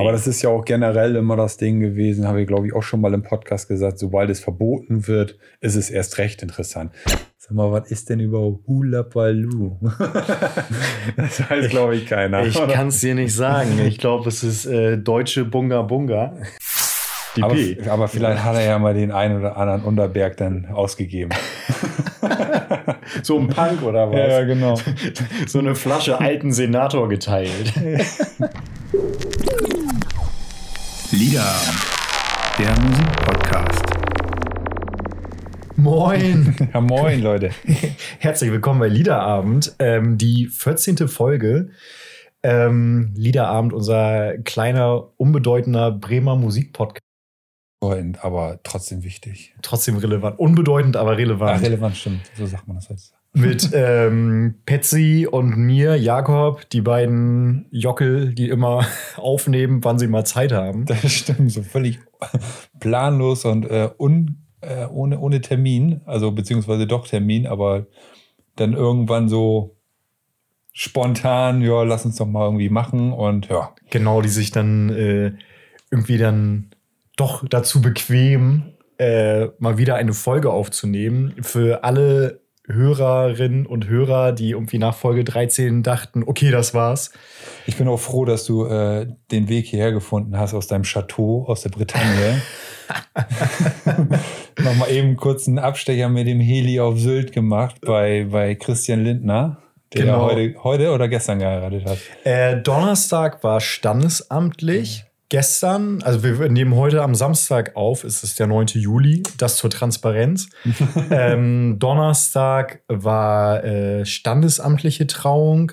Aber das ist ja auch generell immer das Ding gewesen, habe ich glaube ich auch schon mal im Podcast gesagt, sobald es verboten wird, ist es erst recht interessant. Sag mal, was ist denn überhaupt Hula Baloo? das weiß glaube ich keiner. Ich kann es dir nicht sagen. Ich glaube, es ist äh, deutsche Bunga Bunga. Aber, aber vielleicht hat er ja mal den einen oder anderen Unterberg dann ausgegeben. so ein Punk oder was? Ja, genau. So eine Flasche alten Senator geteilt. Lieder, der Musikpodcast. Moin. Ja, moin, Leute. Herzlich willkommen bei Liederabend, ähm, die 14. Folge. Ähm, Liederabend, unser kleiner, unbedeutender Bremer Musikpodcast Unbedeutend, aber trotzdem wichtig. Trotzdem relevant. Unbedeutend, aber relevant. Ja, relevant, stimmt. So sagt man das jetzt. Mit ähm, Patsy und mir, Jakob, die beiden Jockel, die immer aufnehmen, wann sie mal Zeit haben. Das stimmt, so völlig planlos und äh, un, äh, ohne, ohne Termin. Also beziehungsweise doch Termin, aber dann irgendwann so spontan, ja, lass uns doch mal irgendwie machen und ja. Genau, die sich dann äh, irgendwie dann doch dazu bequem, äh, mal wieder eine Folge aufzunehmen. Für alle Hörerinnen und Hörer, die irgendwie nach Folge 13 dachten, okay, das war's. Ich bin auch froh, dass du äh, den Weg hierher gefunden hast aus deinem Chateau, aus der Bretagne. Nochmal eben kurz einen Abstecher mit dem Heli auf Sylt gemacht bei, bei Christian Lindner. Der genau. heute, heute oder gestern geheiratet hat. Äh, Donnerstag war standesamtlich gestern, also wir nehmen heute am Samstag auf, ist es der 9. Juli, das zur Transparenz. ähm, Donnerstag war äh, standesamtliche Trauung.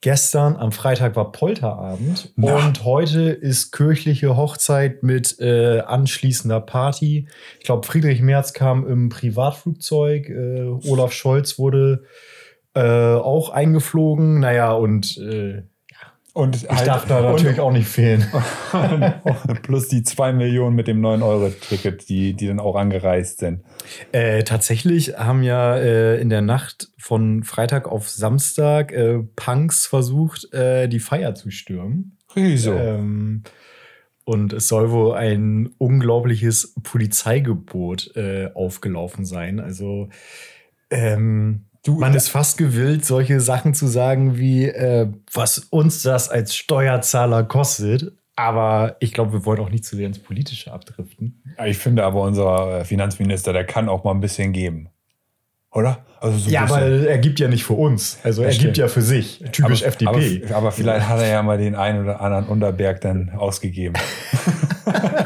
Gestern am Freitag war Polterabend ja. und heute ist kirchliche Hochzeit mit äh, anschließender Party. Ich glaube, Friedrich Merz kam im Privatflugzeug, äh, Olaf Scholz wurde äh, auch eingeflogen. Naja, und äh, und ich halt, darf da natürlich auch nicht fehlen. plus die zwei Millionen mit dem 9-Euro-Ticket, die, die dann auch angereist sind. Äh, tatsächlich haben ja äh, in der Nacht von Freitag auf Samstag äh, Punks versucht, äh, die Feier zu stürmen. Wieso? Ähm, und es soll wohl ein unglaubliches Polizeigebot äh, aufgelaufen sein. Also ähm, Du, Man ist fast gewillt, solche Sachen zu sagen wie, äh, was uns das als Steuerzahler kostet. Aber ich glaube, wir wollen auch nicht zu sehr ins Politische abdriften. Ich finde aber, unser Finanzminister, der kann auch mal ein bisschen geben. Oder? Also so ja, aber er gibt ja nicht für uns. Also er gibt ja für sich. Typisch aber, FDP. Aber, aber, vielleicht hat er ja mal den einen oder anderen Unterberg dann ausgegeben.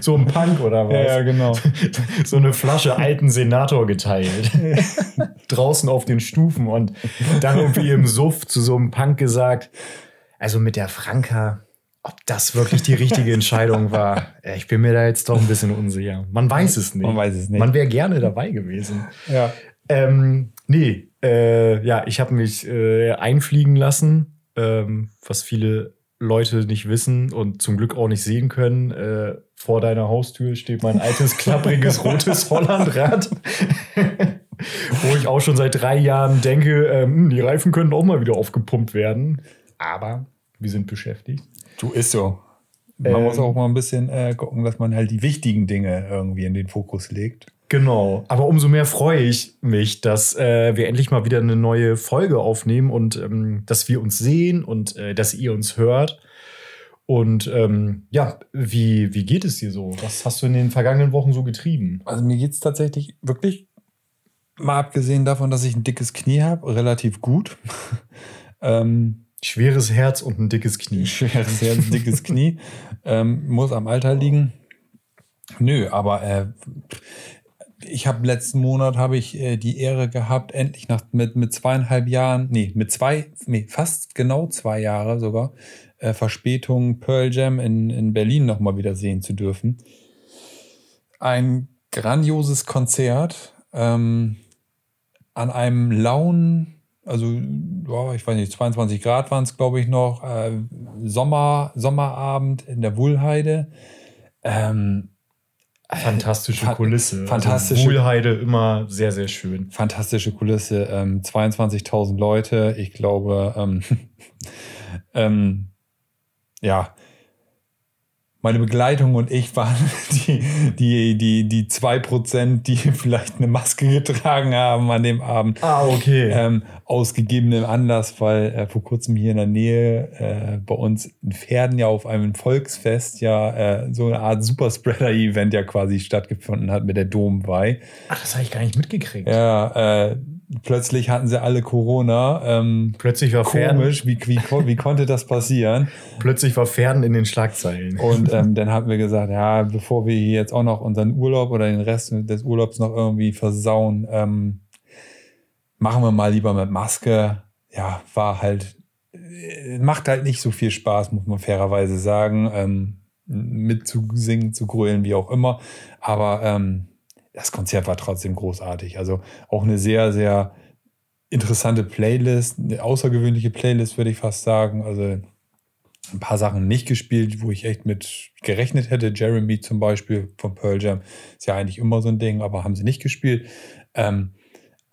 so ein Punk oder was? Ja, genau. so eine Flasche alten Senator geteilt. Draußen auf den Stufen und dann irgendwie im Suff zu so einem Punk gesagt, also mit der Franka, ob das wirklich die richtige Entscheidung war, ich bin mir da jetzt doch ein bisschen unsicher. Man weiß es nicht. Man weiß es nicht. Man wäre gerne dabei gewesen. Ja. Ähm, nee, äh, ja, ich habe mich äh, einfliegen lassen, ähm, was viele Leute nicht wissen und zum Glück auch nicht sehen können. Äh, vor deiner Haustür steht mein altes, klappriges, rotes Hollandrad. Wo ich auch schon seit drei Jahren denke, ähm, die Reifen können auch mal wieder aufgepumpt werden. Aber wir sind beschäftigt. Du ist so. Man ähm, muss auch mal ein bisschen äh, gucken, dass man halt die wichtigen Dinge irgendwie in den Fokus legt. Genau. Aber umso mehr freue ich mich, dass äh, wir endlich mal wieder eine neue Folge aufnehmen und ähm, dass wir uns sehen und äh, dass ihr uns hört. Und ähm, ja, wie, wie geht es dir so? Was hast du in den vergangenen Wochen so getrieben? Also mir geht es tatsächlich wirklich, mal abgesehen davon, dass ich ein dickes Knie habe, relativ gut. ähm, Schweres Herz und ein dickes Knie. Schweres Herz, dickes Knie. Ähm, muss am Alter liegen. Nö, aber äh, ich habe letzten Monat habe ich äh, die Ehre gehabt, endlich nach mit mit zweieinhalb Jahren, nee, mit zwei, nee, fast genau zwei Jahre sogar äh, Verspätung Pearl Jam in, in Berlin noch mal wieder sehen zu dürfen. Ein grandioses Konzert ähm, an einem lauen, also oh, ich weiß nicht, 22 Grad waren es glaube ich noch, äh, Sommer Sommerabend in der Wuhlheide. Ähm, Fantastische Kulisse. Fantastische. Also Wohlheide immer sehr, sehr schön. Fantastische Kulisse. Ähm, 22.000 Leute. Ich glaube, ähm, ähm, ja, meine Begleitung und ich waren die, die, die, die zwei Prozent, die vielleicht eine Maske getragen haben an dem Abend. Ah, okay. Ähm, aus gegebenem Anlass, weil äh, vor kurzem hier in der Nähe äh, bei uns in Pferden ja auf einem Volksfest ja äh, so eine Art Superspreader-Event ja quasi stattgefunden hat mit der Domweih. Ach, das habe ich gar nicht mitgekriegt. Ja, äh, plötzlich hatten sie alle Corona. Ähm, Plötzlich war komisch, wie, wie, wie konnte das passieren? plötzlich war Pferden in den Schlagzeilen. Und ähm, dann haben wir gesagt, ja, bevor wir hier jetzt auch noch unseren Urlaub oder den Rest des Urlaubs noch irgendwie versauen, ähm, machen wir mal lieber mit Maske. Ja, war halt, äh, macht halt nicht so viel Spaß, muss man fairerweise sagen, ähm, mitzusingen, zu grölen, wie auch immer. Aber ähm, das Konzert war trotzdem großartig. Also auch eine sehr, sehr interessante Playlist, eine außergewöhnliche Playlist, würde ich fast sagen. Also ein paar Sachen nicht gespielt, wo ich echt mit gerechnet hätte. Jeremy zum Beispiel von Pearl Jam ist ja eigentlich immer so ein Ding, aber haben sie nicht gespielt. Ähm,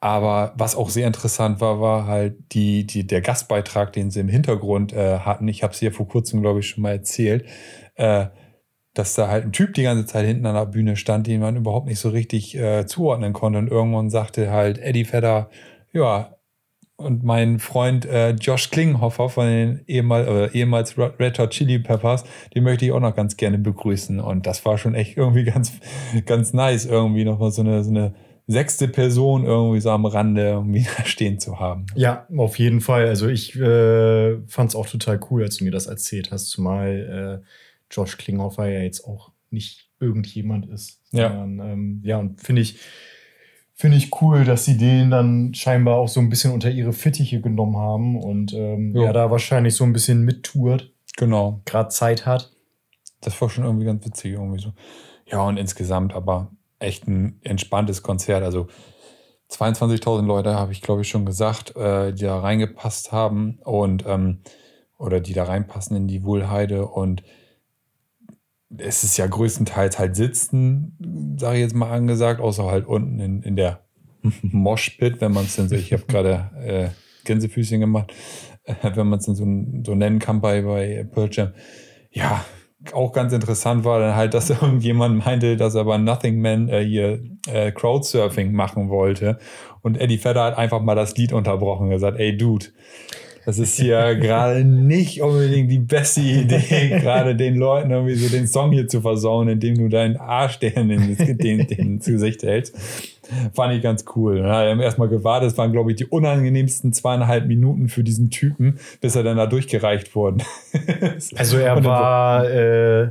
aber was auch sehr interessant war, war halt die, die, der Gastbeitrag, den sie im Hintergrund äh, hatten. Ich habe es ja vor kurzem, glaube ich, schon mal erzählt, äh, dass da halt ein Typ die ganze Zeit hinten an der Bühne stand, den man überhaupt nicht so richtig äh, zuordnen konnte. Und irgendwann sagte halt Eddie Vedder, ja, und mein Freund äh, Josh Klinghoffer von den ehemal, äh, ehemals Red Hot Chili Peppers, den möchte ich auch noch ganz gerne begrüßen. Und das war schon echt irgendwie ganz, ganz nice, irgendwie nochmal so eine, so eine sechste Person irgendwie so am Rande irgendwie stehen zu haben. Ja, auf jeden Fall. Also ich äh, fand es auch total cool, als du mir das erzählt hast, zumal äh, Josh Klinghoffer ja jetzt auch nicht irgendjemand ist. Ja. Sondern, ähm, ja, und finde ich, finde ich cool, dass sie den dann scheinbar auch so ein bisschen unter ihre Fittiche genommen haben und ähm, ja, da wahrscheinlich so ein bisschen mittourt, Genau. gerade Zeit hat. Das war schon irgendwie ganz witzig, irgendwie so. Ja, und insgesamt aber echt ein entspanntes Konzert. Also 22.000 Leute habe ich, glaube ich, schon gesagt, äh, die da reingepasst haben und ähm, oder die da reinpassen in die Wohlheide und es ist ja größtenteils halt sitzen, sage ich jetzt mal angesagt, außer halt unten in, in der Moshpit, wenn man es denn so, ich habe gerade äh, Gänsefüßchen gemacht, äh, wenn man es denn so, so nennen kann bei, bei Pearl Jam. Ja, auch ganz interessant war dann halt, dass irgendjemand meinte, dass er bei Nothing Man äh, hier äh, Crowdsurfing machen wollte. Und Eddie Vedder hat einfach mal das Lied unterbrochen und gesagt, ey Dude, das ist hier gerade nicht unbedingt die beste Idee, gerade den Leuten irgendwie so den Song hier zu versauen, indem du deinen Arsch denen ins, den, den ins Gesicht hältst. Fand ich ganz cool. Dann hat er erstmal gewartet. Das waren, glaube ich, die unangenehmsten zweieinhalb Minuten für diesen Typen, bis er dann da durchgereicht wurde. Also er war äh,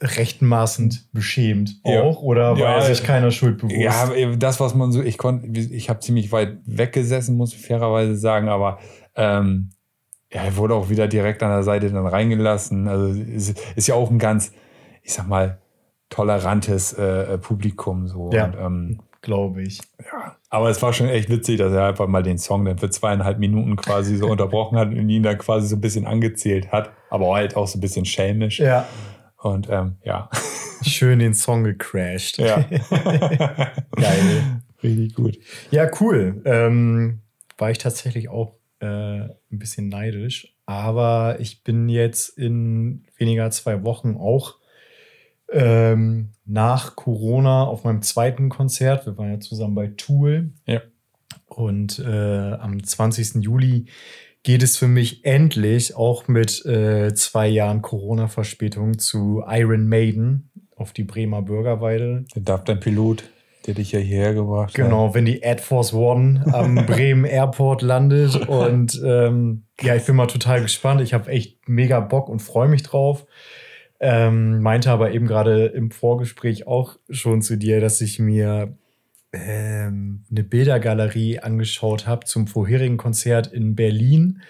recht maßend beschämt Ja. auch, oder war Ja, er sich keiner Schuld bewusst? Ja, das, was man so, ich konnte, ich habe ziemlich weit weggesessen, muss ich fairerweise sagen, aber ähm, ja, er wurde auch wieder direkt an der Seite dann reingelassen. Also ist, ist ja auch ein ganz, ich sag mal, tolerantes äh, Publikum so. Ja. Ähm, glaube ich. ja. Aber es war schon echt witzig, dass er einfach mal den Song dann für zweieinhalb Minuten quasi so unterbrochen hat und ihn dann quasi so ein bisschen angezählt hat, aber halt auch so ein bisschen schelmisch. Ja, Und ähm, ja. schön den Song gecrashed. ja. Geil. Richtig gut. Ja, cool. Ähm, war ich tatsächlich auch äh, ein bisschen neidisch. Aber ich bin jetzt in weniger als zwei Wochen auch ähm, nach Corona auf meinem zweiten Konzert. Wir waren ja zusammen bei Tool. Ja. Und äh, am 20. Juli geht es für mich endlich auch mit äh, zwei Jahren Corona-Verspätung zu Iron Maiden auf die Bremer Bürgerweide. Der darf dein Pilot, der dich ja hierher gebracht hat. Genau, wenn die Air Force One am Bremen Airport landet. Und ähm, ja, ich bin mal total gespannt. Ich habe echt mega Bock und freue mich drauf. Ähm, meinte aber eben gerade im Vorgespräch auch schon zu dir, dass ich mir ähm, eine Bildergalerie angeschaut habe zum vorherigen Konzert in Berlin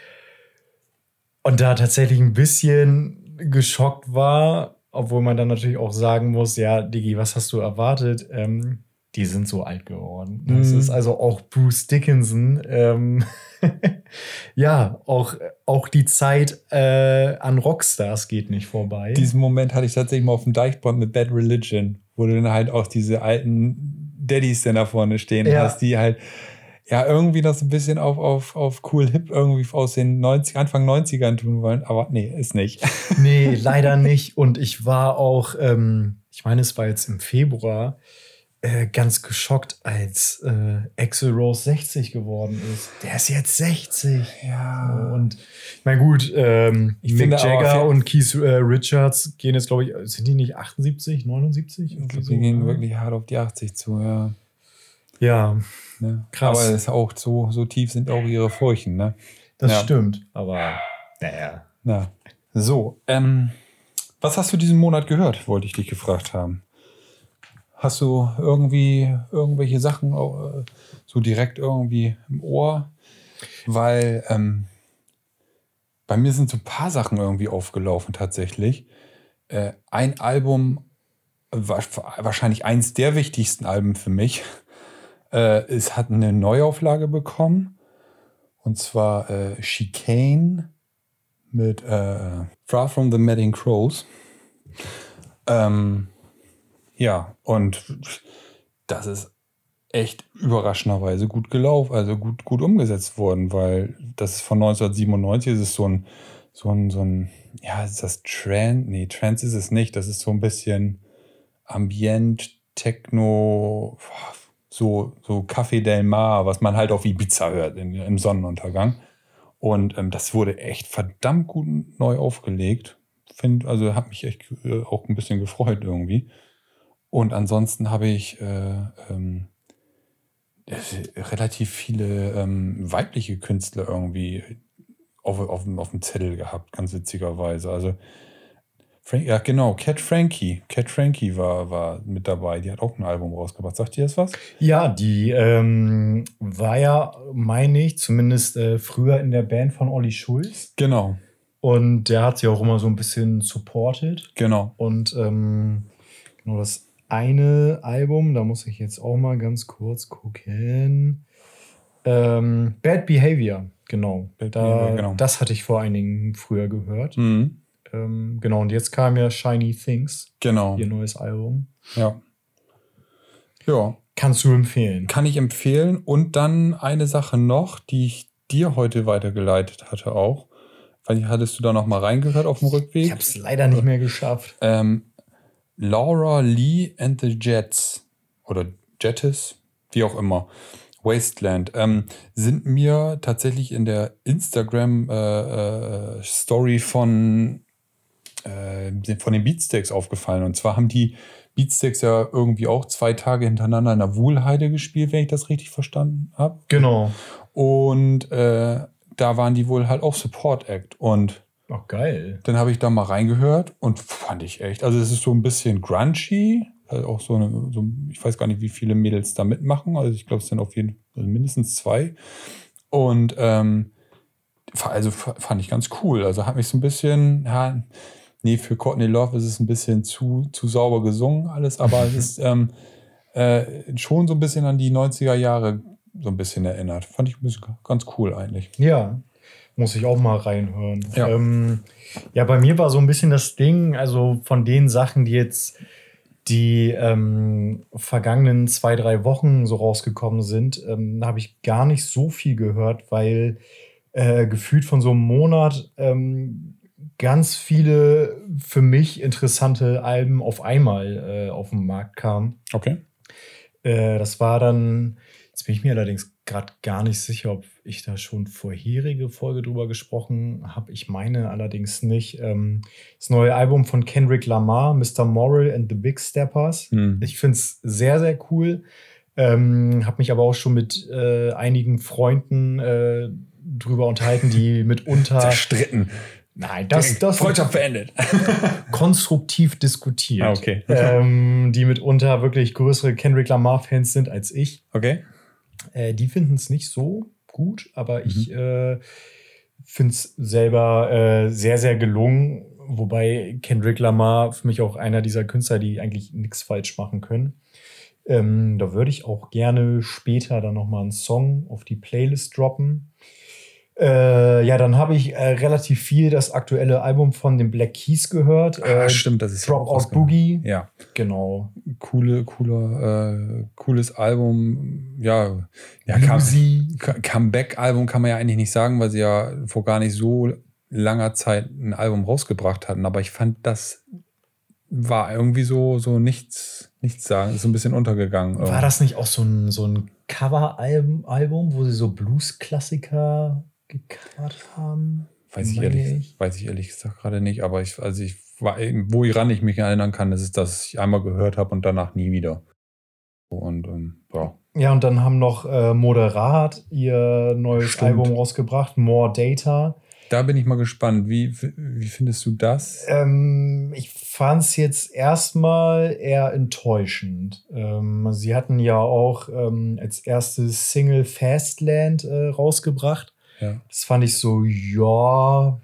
und da tatsächlich ein bisschen geschockt war, obwohl man dann natürlich auch sagen muss, ja, Digi, was hast du erwartet? Ähm, die sind so alt geworden. Das Mhm. ist also auch Bruce Dickinson. Ähm, ja, auch, auch die Zeit äh, an Rockstars geht nicht vorbei. Diesen Moment hatte ich tatsächlich mal auf dem Deichbrand mit Bad Religion, wo du dann halt auch diese alten Daddies dann da vorne stehen Ja. hast, die halt, ja irgendwie das ein bisschen auf, auf, auf cool hip irgendwie aus den 90, Anfang 90ern tun wollen, aber nee, ist nicht. nee, leider nicht. Und ich war auch, ähm, ich meine, es war jetzt im Februar, äh, ganz geschockt, als äh, Axel Rose 60 geworden ist. Der ist jetzt 60. Ja. Und ich meine, gut, ähm, Ich Mick Jagger und Keith äh, Richards gehen jetzt, glaube ich, sind die nicht 78, 79? Ich glaub, so, die gehen ne? wirklich hart auf die 80 zu, ja. Ja, Ne? Krass. Aber es ist auch so, so tief sind auch ihre Furchen, ne? das Ja. stimmt. Aber naja. Ja. So, ähm, was hast du diesen Monat gehört, wollte ich dich gefragt haben. Hast du irgendwie irgendwelche Sachen äh, so direkt irgendwie im Ohr? Weil ähm, bei mir sind so ein paar Sachen irgendwie aufgelaufen tatsächlich. Äh, ein Album, wa- wahrscheinlich eins der wichtigsten Alben für mich, äh, es hat eine Neuauflage bekommen. Und zwar äh, Chicane mit äh, Far From the Madding Crows. Ähm, ja, und das ist echt überraschenderweise gut gelaufen, also gut, gut umgesetzt worden, weil das ist von 1997, das ist so ein, so ein, so ein, ja, ist das Trance? Nee, Trance ist es nicht, das ist so ein bisschen Ambient, Techno, so, so Café Del Mar, was man halt auf Ibiza hört in, im Sonnenuntergang. Und ähm, das wurde echt verdammt gut neu aufgelegt. Find, also hat mich echt äh, auch ein bisschen gefreut irgendwie. Und ansonsten habe ich äh, ähm, äh, relativ viele ähm, weibliche Künstler irgendwie auf, auf, auf dem Zettel gehabt, ganz witzigerweise. Also Frank, ja genau, Cat Frankie. Cat Frankie war, war mit dabei. Die hat auch ein Album rausgebracht. Sagt ihr das was? Ja, die ähm, war ja, meine ich, zumindest äh, früher in der Band von Olli Schulz. Genau, Und der hat sie auch immer so ein bisschen supported. genau. Und ähm, genau das eine Album, da muss ich jetzt auch mal ganz kurz gucken. Ähm, Bad Behavior, genau. Bad da, Behavior, genau. Das hatte ich vor einigen früher gehört. Mhm. Ähm, genau, und jetzt kam ja Shiny Things, Genau. ihr neues Album. Ja. Ja, Kannst du empfehlen? kann ich empfehlen. Und dann eine Sache noch, die ich dir heute weitergeleitet hatte auch. Weil hattest du da noch mal reingehört auf dem Rückweg? Ich habe es leider nicht mehr geschafft. Ähm, Laura Lee and the Jets oder Jettis, wie auch immer, Wasteland, ähm, sind mir tatsächlich in der Instagram-Story von, äh, von den Beatsteaks aufgefallen. Und zwar haben die Beatsteaks ja irgendwie auch zwei Tage hintereinander in der Wuhlheide gespielt, wenn ich das richtig verstanden habe. Genau. Und äh, da waren die wohl halt auch Support Act. Und Ach, geil. dann habe ich da mal reingehört und fand ich echt. Also es ist so ein bisschen grungy. Also auch so eine, so, ich weiß gar nicht, wie viele Mädels da mitmachen. Also ich glaube, es sind auf jeden Fall mindestens zwei. Und ähm, also fa- fand ich ganz cool. Also hat mich so ein bisschen, ja, nee, für Courtney Love ist es ein bisschen zu, zu sauber gesungen alles, aber es ist ähm, äh, schon so ein bisschen an die 90er Jahre so ein bisschen erinnert. Fand ich ein bisschen ganz cool eigentlich. Ja, muss ich auch mal reinhören. Ja. Ähm, ja, bei mir war so ein bisschen das Ding, also von den Sachen, die jetzt die ähm, vergangenen zwei, drei Wochen so rausgekommen sind, ähm, habe ich gar nicht so viel gehört, weil äh, gefühlt von so einem Monat ähm, ganz viele für mich interessante Alben auf einmal äh, auf den Markt kamen. Okay. Äh, das war dann, jetzt bin ich mir allerdings gerade gar nicht sicher, ob ich da schon vorherige Folge drüber gesprochen habe. Ich meine allerdings nicht. Ähm, das neue Album von Kendrick Lamar, Mr. Moral and the Big Steppers. Hm. Ich finde es sehr, sehr cool. Ähm, habe mich aber auch schon mit äh, einigen Freunden äh, drüber unterhalten, die mitunter. Zerstritten. Nein, das, das Freundschaft beendet. konstruktiv diskutiert. Ah, okay. ähm, die mitunter wirklich größere Kendrick Lamar-Fans sind als ich. Okay. Äh, die finden es nicht so gut, aber Mhm. ich äh, finde es selber äh, sehr, sehr gelungen. Wobei Kendrick Lamar für mich auch einer dieser Künstler, die eigentlich nichts falsch machen können. Ähm, da würde ich auch gerne später dann nochmal einen Song auf die Playlist droppen. Äh, ja, dann habe ich äh, relativ viel das aktuelle Album von den Black Keys gehört. Ah, Äh, stimmt, das ist ja auch Dropout rausgekommen. Boogie. Ja, Genau. coole, cooler, äh, cooles Album. Ja, ja Comeback-Album kann man ja eigentlich nicht sagen, weil sie ja vor gar nicht so langer Zeit ein Album rausgebracht hatten. Aber ich fand, das war irgendwie so, so nichts, nichts sagen, ist so ein bisschen untergegangen. War das nicht auch so ein, so ein Cover-Album, Album, wo sie so Blues-Klassiker gecovert haben? Weiß ich, ehrlich, ich. weiß ich ehrlich gesagt gerade nicht, aber ich, also ich war, woran ich mich erinnern kann, ist es, dass ich einmal gehört habe und danach nie wieder. Und ähm, ja. Ja, und dann haben noch äh, Moderat ihr neues Stimmt. Album rausgebracht, More Data. Da bin ich mal gespannt. Wie, wie findest du das? Ähm, ich fand es jetzt erstmal eher enttäuschend. Ähm, sie hatten ja auch ähm, als erstes Single Fastland äh, rausgebracht. Ja. Das fand ich so, ja,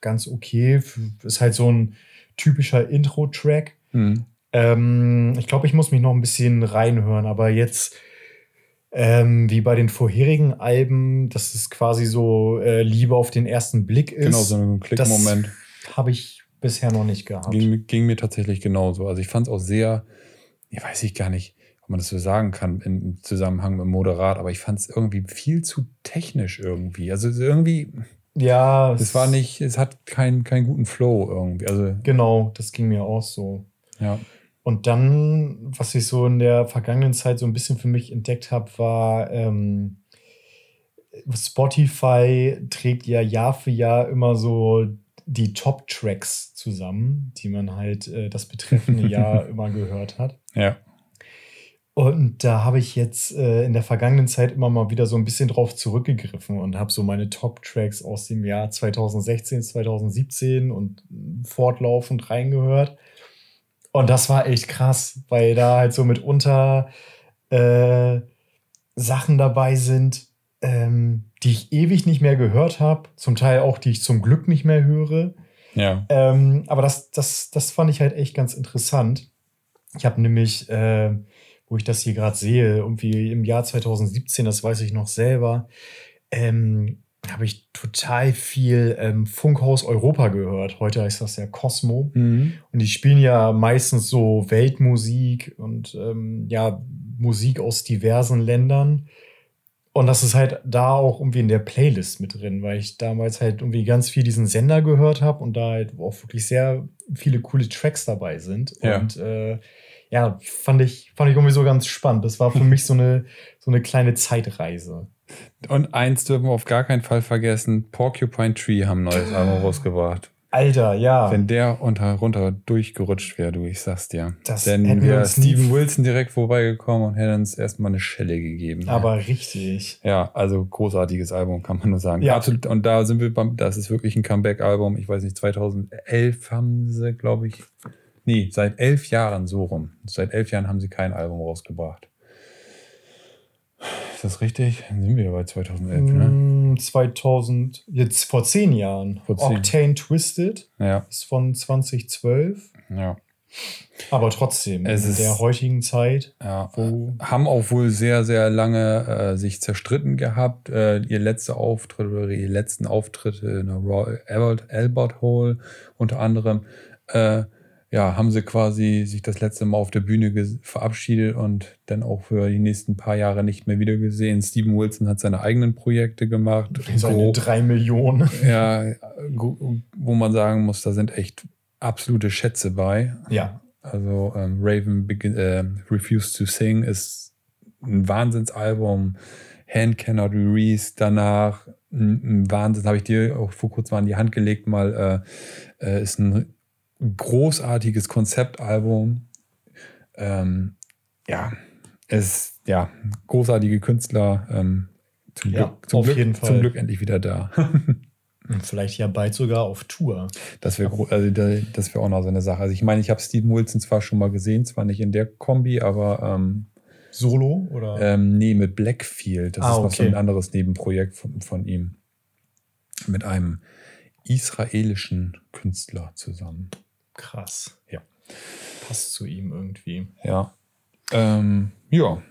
ganz okay. Ist halt so ein typischer Intro-Track. Hm. Ähm, ich glaube, ich muss mich noch ein bisschen reinhören, aber jetzt, ähm, wie bei den vorherigen Alben, dass es quasi so äh, Liebe auf den ersten Blick ist. Genau, so ein Klickmoment. Habe ich bisher noch nicht gehabt. Ging, ging mir tatsächlich genauso. Also ich fand es auch sehr, ich weiß ich gar nicht, man das so sagen kann im Zusammenhang mit Moderat, aber ich fand es irgendwie viel zu technisch irgendwie. Also irgendwie, ja, es war nicht, es hat keinen keinen guten Flow irgendwie. Also Genau, das ging mir auch so. ja, Und dann, was ich so in der vergangenen Zeit so ein bisschen für mich entdeckt habe, war, ähm, Spotify trägt ja Jahr für Jahr immer so die Top-Tracks zusammen, die man halt äh, das betreffende Jahr immer gehört hat. ja, Und da habe ich jetzt äh, in der vergangenen Zeit immer mal wieder so ein bisschen drauf zurückgegriffen und habe so meine Top-Tracks aus dem Jahr 2016, 2017 und fortlaufend reingehört. Und das war echt krass, weil da halt so mitunter äh, Sachen dabei sind, ähm, die ich ewig nicht mehr gehört habe, zum Teil auch, die ich zum Glück nicht mehr höre. ja, Ähm, aber das, das, das fand ich halt echt ganz interessant. Ich habe nämlich, äh, wo ich das hier gerade sehe, irgendwie im Jahr 2017, das weiß ich noch selber, ähm, habe ich total viel ähm, Funkhaus Europa gehört. Heute heißt das ja Cosmo. mhm. Und die spielen ja meistens so Weltmusik und ähm, ja, Musik aus diversen Ländern. Und das ist halt da auch irgendwie in der Playlist mit drin, weil ich damals halt irgendwie ganz viel diesen Sender gehört habe und da halt auch wirklich sehr viele coole Tracks dabei sind. Ja. Und äh, ja, fand ich, fand ich irgendwie so ganz spannend. Das war für mich so eine, so eine kleine Zeitreise. Und eins dürfen wir auf gar keinen Fall vergessen: Porcupine Tree haben ein neues Album rausgebracht. Alter, ja. Wenn der unter, runter durchgerutscht wäre, du, ich sag's dir. Das Dann wäre Steven Wilson direkt vorbeigekommen und hätte uns erstmal eine Schelle gegeben. aber richtig. Ja, also großartiges Album, kann man nur sagen. Ja. Absolut. Und da sind wir beim, das ist wirklich ein Comeback-Album. Ich weiß nicht, 2011 haben sie, glaube ich, nee, seit elf Jahren so rum. Seit elf Jahren haben sie kein Album rausgebracht. Ist das richtig? Dann sind wir ja bei 2011, ne? Mm, 2000, jetzt vor zehn Jahren. Vor zehn. Octane Twisted Ja, ist von 2012. ja, Aber trotzdem, Es in ist- der heutigen Zeit. ja. Haben auch wohl sehr, sehr lange äh, sich zerstritten gehabt. Äh, ihr letzter Auftritt oder ihre letzten Auftritte in der Royal Albert, Albert Hall unter anderem. Äh, ja, haben sie quasi sich das letzte Mal auf der Bühne verabschiedet und dann auch für die nächsten paar Jahre nicht mehr wieder gesehen. Steven Wilson hat seine eigenen Projekte gemacht. Seine Gro- drei Millionen. ja, wo man sagen muss, da sind echt absolute Schätze bei. Ja. Also ähm, Raven begin, äh, Refused to Sing ist ein Wahnsinnsalbum. Hand Cannot Release danach ein, ein Wahnsinn. Habe ich dir auch vor kurzem an die Hand gelegt. Mal äh, äh, ist ein großartiges Konzeptalbum. Ähm, ja, es ja großartige Künstler. Ähm, zum, Ja, Glück, zum, Glück, zum. Glück endlich wieder da. Und vielleicht ja bald sogar auf Tour. Das wäre also da- das wäre auch noch so eine Sache. Also ich meine, ich habe Steven Wilson zwar schon mal gesehen, zwar nicht in der Kombi, aber ähm, Solo oder? ähm, nee, mit Blackfield. Das Ah, ist noch so okay. ein anderes Nebenprojekt von, von ihm. Mit einem israelischen Künstler zusammen. Krass. Ja. Passt zu ihm irgendwie. Ja. Ähm, ja.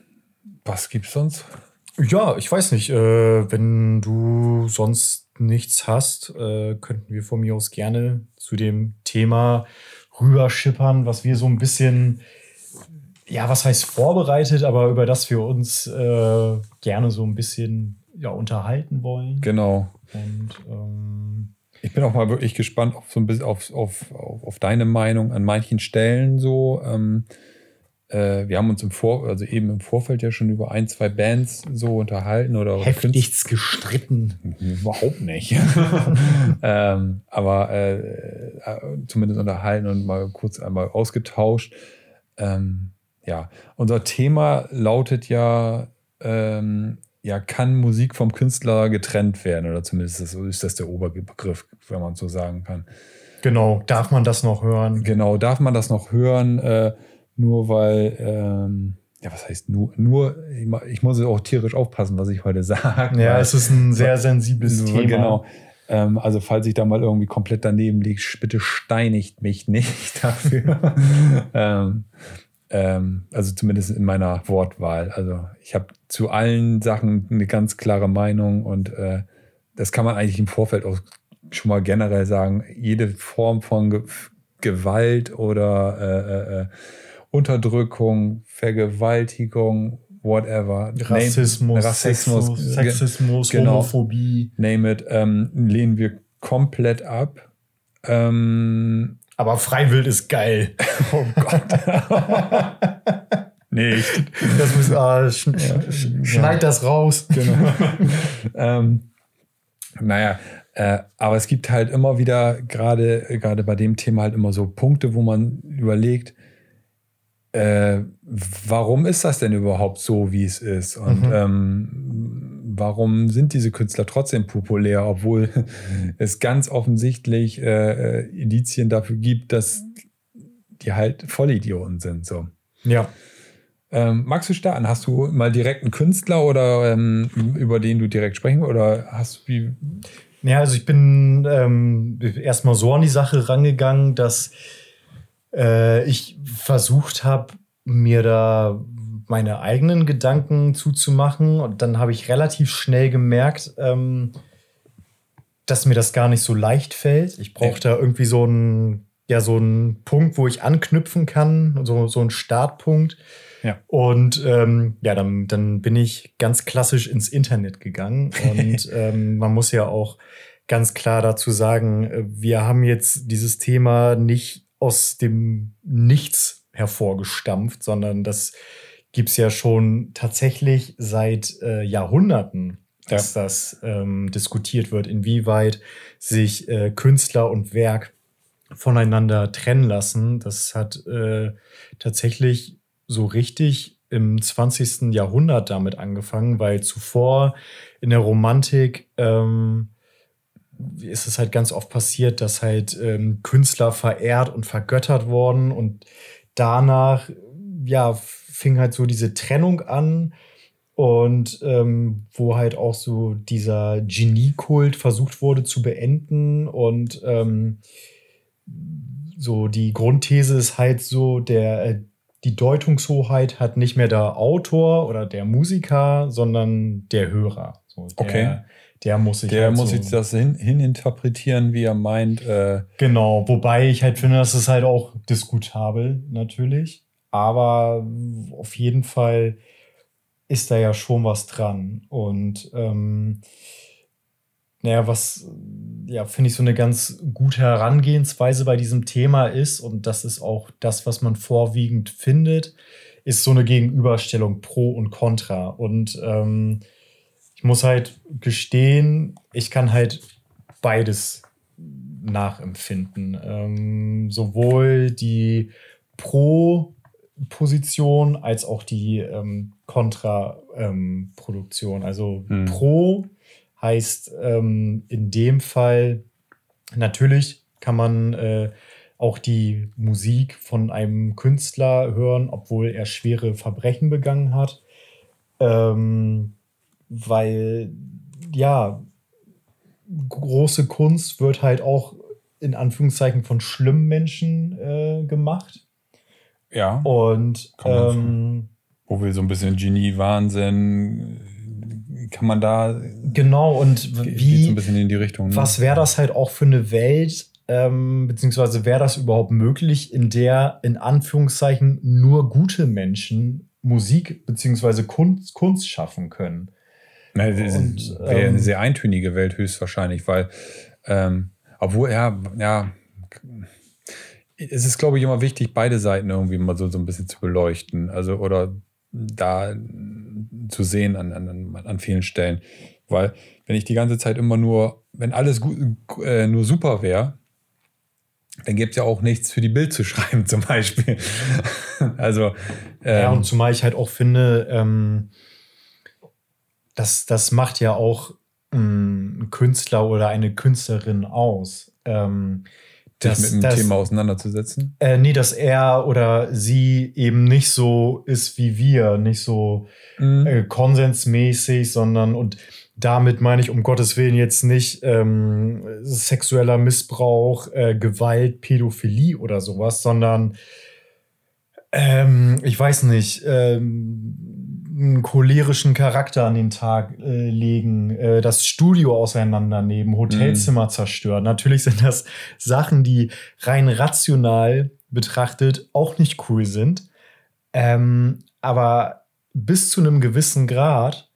Was gibt's sonst? Ja, ich weiß nicht. Äh, wenn du sonst nichts hast, äh, könnten wir von mir aus gerne zu dem Thema rüberschippern, was wir so ein bisschen, ja, was heißt vorbereitet, aber über das wir uns äh, gerne so ein bisschen ja, unterhalten wollen. Genau. Und ähm, Ich bin auch mal wirklich gespannt auf so ein bisschen auf, auf, auf, auf deine Meinung an manchen Stellen so. Ähm, äh, wir haben uns im Vor, also eben im Vorfeld ja schon über ein, zwei Bands so unterhalten oder heftigst gestritten. Überhaupt nicht. ähm, aber äh, äh, zumindest unterhalten und mal kurz einmal ausgetauscht. Ähm, ja, unser Thema lautet ja, ähm, ja, kann Musik vom Künstler getrennt werden? Oder zumindest ist das, ist das der Oberbegriff, wenn man so sagen kann. Genau, darf man das noch hören? Genau, darf man das noch hören? Äh, nur weil, ähm, ja, was heißt nur, nur, ich, muss auch tierisch aufpassen, was ich heute sage. Ja, es ist ein sehr sensibles Thema. Genau. Ähm, also, falls ich da mal irgendwie komplett daneben liege, bitte steinigt mich nicht dafür. ähm, ähm, also zumindest in meiner Wortwahl. Also ich habe zu allen Sachen eine ganz klare Meinung und äh, das kann man eigentlich im Vorfeld auch schon mal generell sagen. Jede Form von Ge Gewalt oder äh, äh, äh, Unterdrückung, Vergewaltigung, whatever. Rassismus, Name, Rassismus, Sexismus, Sexismus genau. Homophobie. name it, ähm, lehnen wir komplett ab. Ähm, Aber Freiwild ist geil. oh Gott. Nicht. Das muss, ah, sch sch schneid das raus. Genau. ähm, naja, äh, aber es gibt halt immer wieder, gerade gerade bei dem Thema halt immer so Punkte, wo man überlegt, äh, warum ist das denn überhaupt so, wie es ist? Und Mhm. ähm, warum sind diese Künstler trotzdem populär, obwohl es ganz offensichtlich äh, äh, Indizien dafür gibt, dass die halt Vollidioten sind. So. Ja. Ähm, magst du starten? Hast du mal direkt einen Künstler oder ähm, über den du direkt sprechen oder hast du wie Ja, also ich bin ähm, erstmal so an die Sache rangegangen, dass äh, ich versucht habe, mir da meine eigenen Gedanken zuzumachen. Und dann habe ich relativ schnell gemerkt, ähm, dass mir das gar nicht so leicht fällt. Ich brauche da irgendwie so einen, ja, so einen Punkt, wo ich anknüpfen kann, so, so einen Startpunkt. Ja. Und ähm, ja, dann, dann bin ich ganz klassisch ins Internet gegangen. Und ähm, man muss ja auch ganz klar dazu sagen, äh, wir haben jetzt dieses Thema nicht aus dem Nichts hervorgestampft, sondern das gibt's ja schon tatsächlich seit äh, Jahrhunderten, dass das ähm, diskutiert wird, inwieweit sich äh, Künstler und Werk voneinander trennen lassen. Das hat äh, tatsächlich so richtig im 20. Jahrhundert damit angefangen, weil zuvor in der Romantik ähm, ist es halt ganz oft passiert, dass halt ähm, Künstler verehrt und vergöttert wurden und danach ja fing halt so diese Trennung an und ähm, wo halt auch so dieser Geniekult versucht wurde zu beenden und ähm, so die Grundthese ist halt so, der, äh, die Deutungshoheit hat nicht mehr der Autor oder der Musiker, sondern der Hörer. So, der, Okay. Der muss sich der halt muss so, jetzt das hin, hininterpretieren, wie er meint. Äh, Genau, wobei ich halt finde, das ist halt auch diskutabel, natürlich. Aber auf jeden Fall ist da ja schon was dran. Und ähm, naja, was ja, finde ich so eine ganz gute Herangehensweise bei diesem Thema ist, und das ist auch das, was man vorwiegend findet, ist so eine Gegenüberstellung pro und contra. Und ähm, ich muss halt gestehen, ich kann halt beides nachempfinden. Ähm, sowohl die Pro-Position als auch die ähm, Kontra-Produktion. also Hm. Pro heißt ähm, in dem Fall natürlich kann man äh, auch die Musik von einem Künstler hören, obwohl er schwere Verbrechen begangen hat. Ähm, weil ja, große Kunst wird halt auch in Anführungszeichen von schlimmen Menschen äh, gemacht. Ja, Und ähm, wo wir so ein bisschen Genie, Wahnsinn, kann man da. Genau, und wie. So ein bisschen in die Richtung. Ne? Was wäre das halt auch für eine Welt, ähm, beziehungsweise wäre das überhaupt möglich, in der in Anführungszeichen nur gute Menschen Musik beziehungsweise Kunst, Kunst schaffen können? Na, das wäre ähm, eine sehr eintönige Welt höchstwahrscheinlich, weil, ähm, obwohl, ja, ja, es ist, glaube ich, immer wichtig, beide Seiten irgendwie mal so, so ein bisschen zu beleuchten. Also, oder da zu sehen an, an, an vielen Stellen. Weil, wenn ich die ganze Zeit immer nur, wenn alles gut, äh, nur super wäre, dann gibt es ja auch nichts für die Bild zu schreiben, zum Beispiel. also. Ähm, ja, und zumal ich halt auch finde, ähm, das, das macht ja auch ähm, ein Künstler oder eine Künstlerin aus. Ähm, das, mit dem das, Thema auseinanderzusetzen? Äh, nee, dass er oder sie eben nicht so ist wie wir, nicht so mhm. äh, konsensmäßig, sondern und damit meine ich um Gottes Willen jetzt nicht ähm, sexueller Missbrauch, äh, Gewalt, Pädophilie oder sowas, sondern ähm, ich weiß nicht, ähm, einen cholerischen Charakter an den Tag äh, legen, äh, das Studio auseinandernehmen, Hotelzimmer mhm. zerstören. Natürlich sind das Sachen, die rein rational betrachtet auch nicht cool sind. Ähm, aber bis zu einem gewissen Grad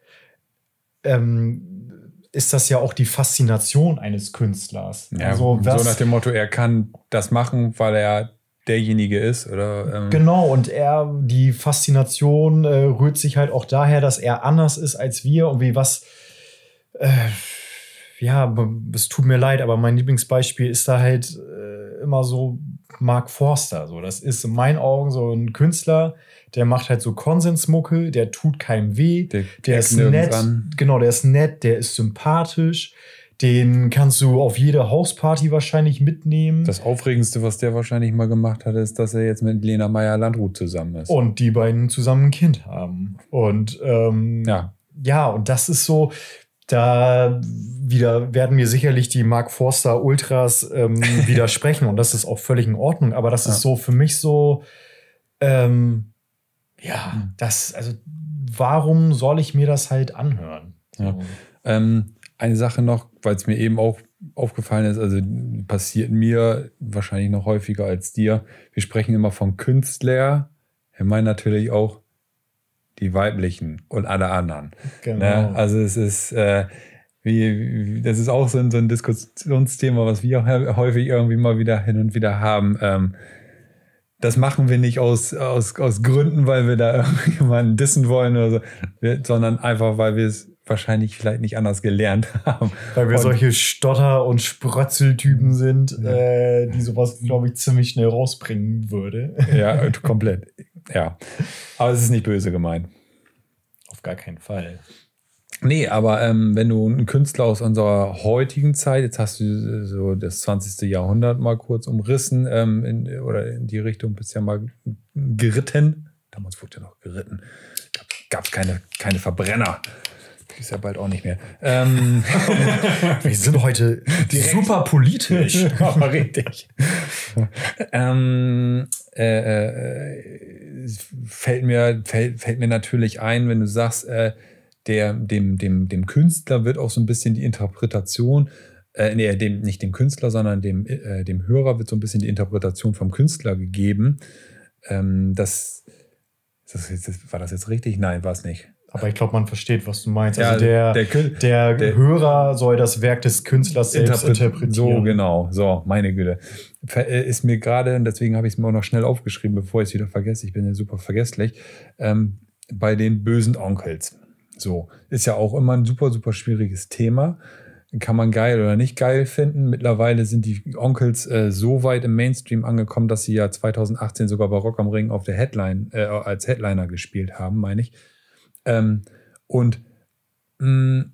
ähm, ist das ja auch die Faszination eines Künstlers. Ja, also, so nach dem Motto, er kann das machen, weil er derjenige ist, oder? Ähm genau, und er, die Faszination äh, rührt sich halt auch daher, dass er anders ist als wir und wie was. Äh, ja, es tut mir leid, aber mein Lieblingsbeispiel ist da halt äh, immer so Mark Forster. So, das ist in meinen Augen so ein Künstler, der macht halt so Konsensmuckel, der tut keinem weh, der, der ist nett, an. genau, der ist nett, der ist sympathisch, den kannst du auf jede Hausparty wahrscheinlich mitnehmen. Das Aufregendste, was der wahrscheinlich mal gemacht hat, ist, dass er jetzt mit Lena Meyer-Landrut zusammen ist. Und die beiden zusammen ein Kind haben. Und ähm, ja. ja, und das ist so, da wieder werden mir sicherlich die Mark Forster Ultras ähm, widersprechen und das ist auch völlig in Ordnung. Aber das ja. ist so für mich so, ähm, ja, hm. das, also warum soll ich mir das halt anhören? Ja. Ähm, eine Sache noch, weil es mir eben auch aufgefallen ist, also passiert mir wahrscheinlich noch häufiger als dir. Wir sprechen immer von Künstler. Wir meinen natürlich auch die weiblichen und alle anderen. Genau. Ne? Also es ist, äh, wie, das ist auch so ein, so ein, Diskussionsthema, was wir häufig irgendwie mal wieder hin und wieder haben. Ähm, das machen wir nicht aus, aus, aus Gründen, weil wir da irgendjemanden dissen wollen oder so, sondern einfach, weil wir es wahrscheinlich vielleicht nicht anders gelernt haben. Weil wir und solche Stotter- und Sprötzeltypen sind, ja. äh, die sowas, glaube ich, ziemlich schnell rausbringen würde. Ja, komplett. Ja. Aber es ist nicht böse gemeint. Auf gar keinen Fall. Nee, aber ähm, wenn du einen Künstler aus unserer heutigen Zeit, jetzt hast du so das 20. Jahrhundert mal kurz umrissen, ähm, in, oder in die Richtung bist ja mal geritten. Damals wurde ja noch geritten. Gab es keine, keine Verbrenner. Ist ja bald auch nicht mehr. Ähm, Wir sind heute super politisch. Aber richtig. ähm, äh, äh, fällt, mir, fällt, fällt mir natürlich ein, wenn du sagst, äh, der, dem, dem, dem Künstler wird auch so ein bisschen die Interpretation, äh, nee, dem, nicht dem Künstler, sondern dem, äh, dem Hörer wird so ein bisschen die Interpretation vom Künstler gegeben. Ähm, das, das, war das jetzt richtig? Nein, war es nicht. Aber ich glaube, man versteht, was du meinst. Ja, also der, der, der, der, Hörer soll das Werk des Künstlers selbst interpretieren. So, genau. So, meine Güte. Äh, ist mir gerade, und deswegen habe ich es mir auch noch schnell aufgeschrieben, bevor ich es wieder vergesse, ich bin ja super vergesslich, ähm, bei den bösen Onkels. So, ist ja auch immer ein super, super schwieriges Thema. Kann man geil oder nicht geil finden. Mittlerweile sind die Onkels äh, so weit im Mainstream angekommen, dass sie ja 2018 sogar bei Rock am Ring auf der Headline, äh, als Headliner gespielt haben, meine ich. Ähm, und mh, mm,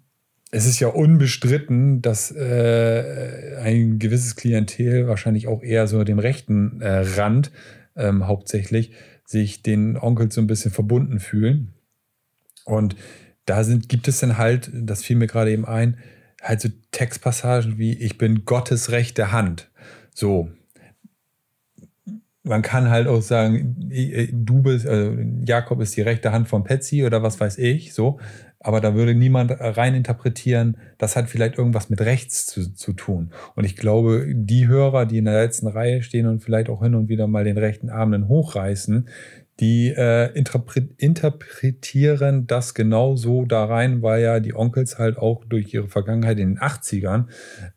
es ist ja unbestritten, dass äh, ein gewisses Klientel, wahrscheinlich auch eher so dem rechten äh, Rand ähm, hauptsächlich, sich den Onkels so ein bisschen verbunden fühlen. Und da sind, gibt es dann halt, das fiel mir gerade eben ein, halt so Textpassagen wie Ich bin Gottes rechte Hand. So, man kann halt auch sagen, du bist, also Jakob ist die rechte Hand von Patsy oder was weiß ich, so. Aber da würde niemand rein interpretieren, das hat vielleicht irgendwas mit rechts zu, zu tun. Und ich glaube, die Hörer, die in der letzten Reihe stehen und vielleicht auch hin und wieder mal den rechten Arm dann hochreißen, die äh, interpretieren das genau so da rein, weil ja die Onkels halt auch durch ihre Vergangenheit in den 80ern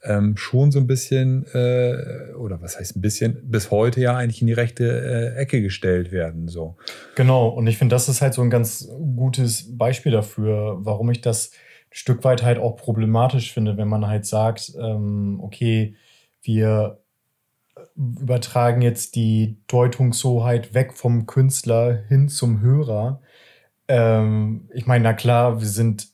ähm, schon so ein bisschen, äh, oder was heißt ein bisschen, bis heute ja eigentlich in die rechte äh, Ecke gestellt werden. So. Genau, und ich finde, das ist halt so ein ganz gutes Beispiel dafür, warum ich das ein Stück weit halt auch problematisch finde, wenn man halt sagt, ähm, okay, wir übertragen jetzt die Deutungshoheit weg vom Künstler hin zum Hörer. Ähm, ich meine, na klar, wir sind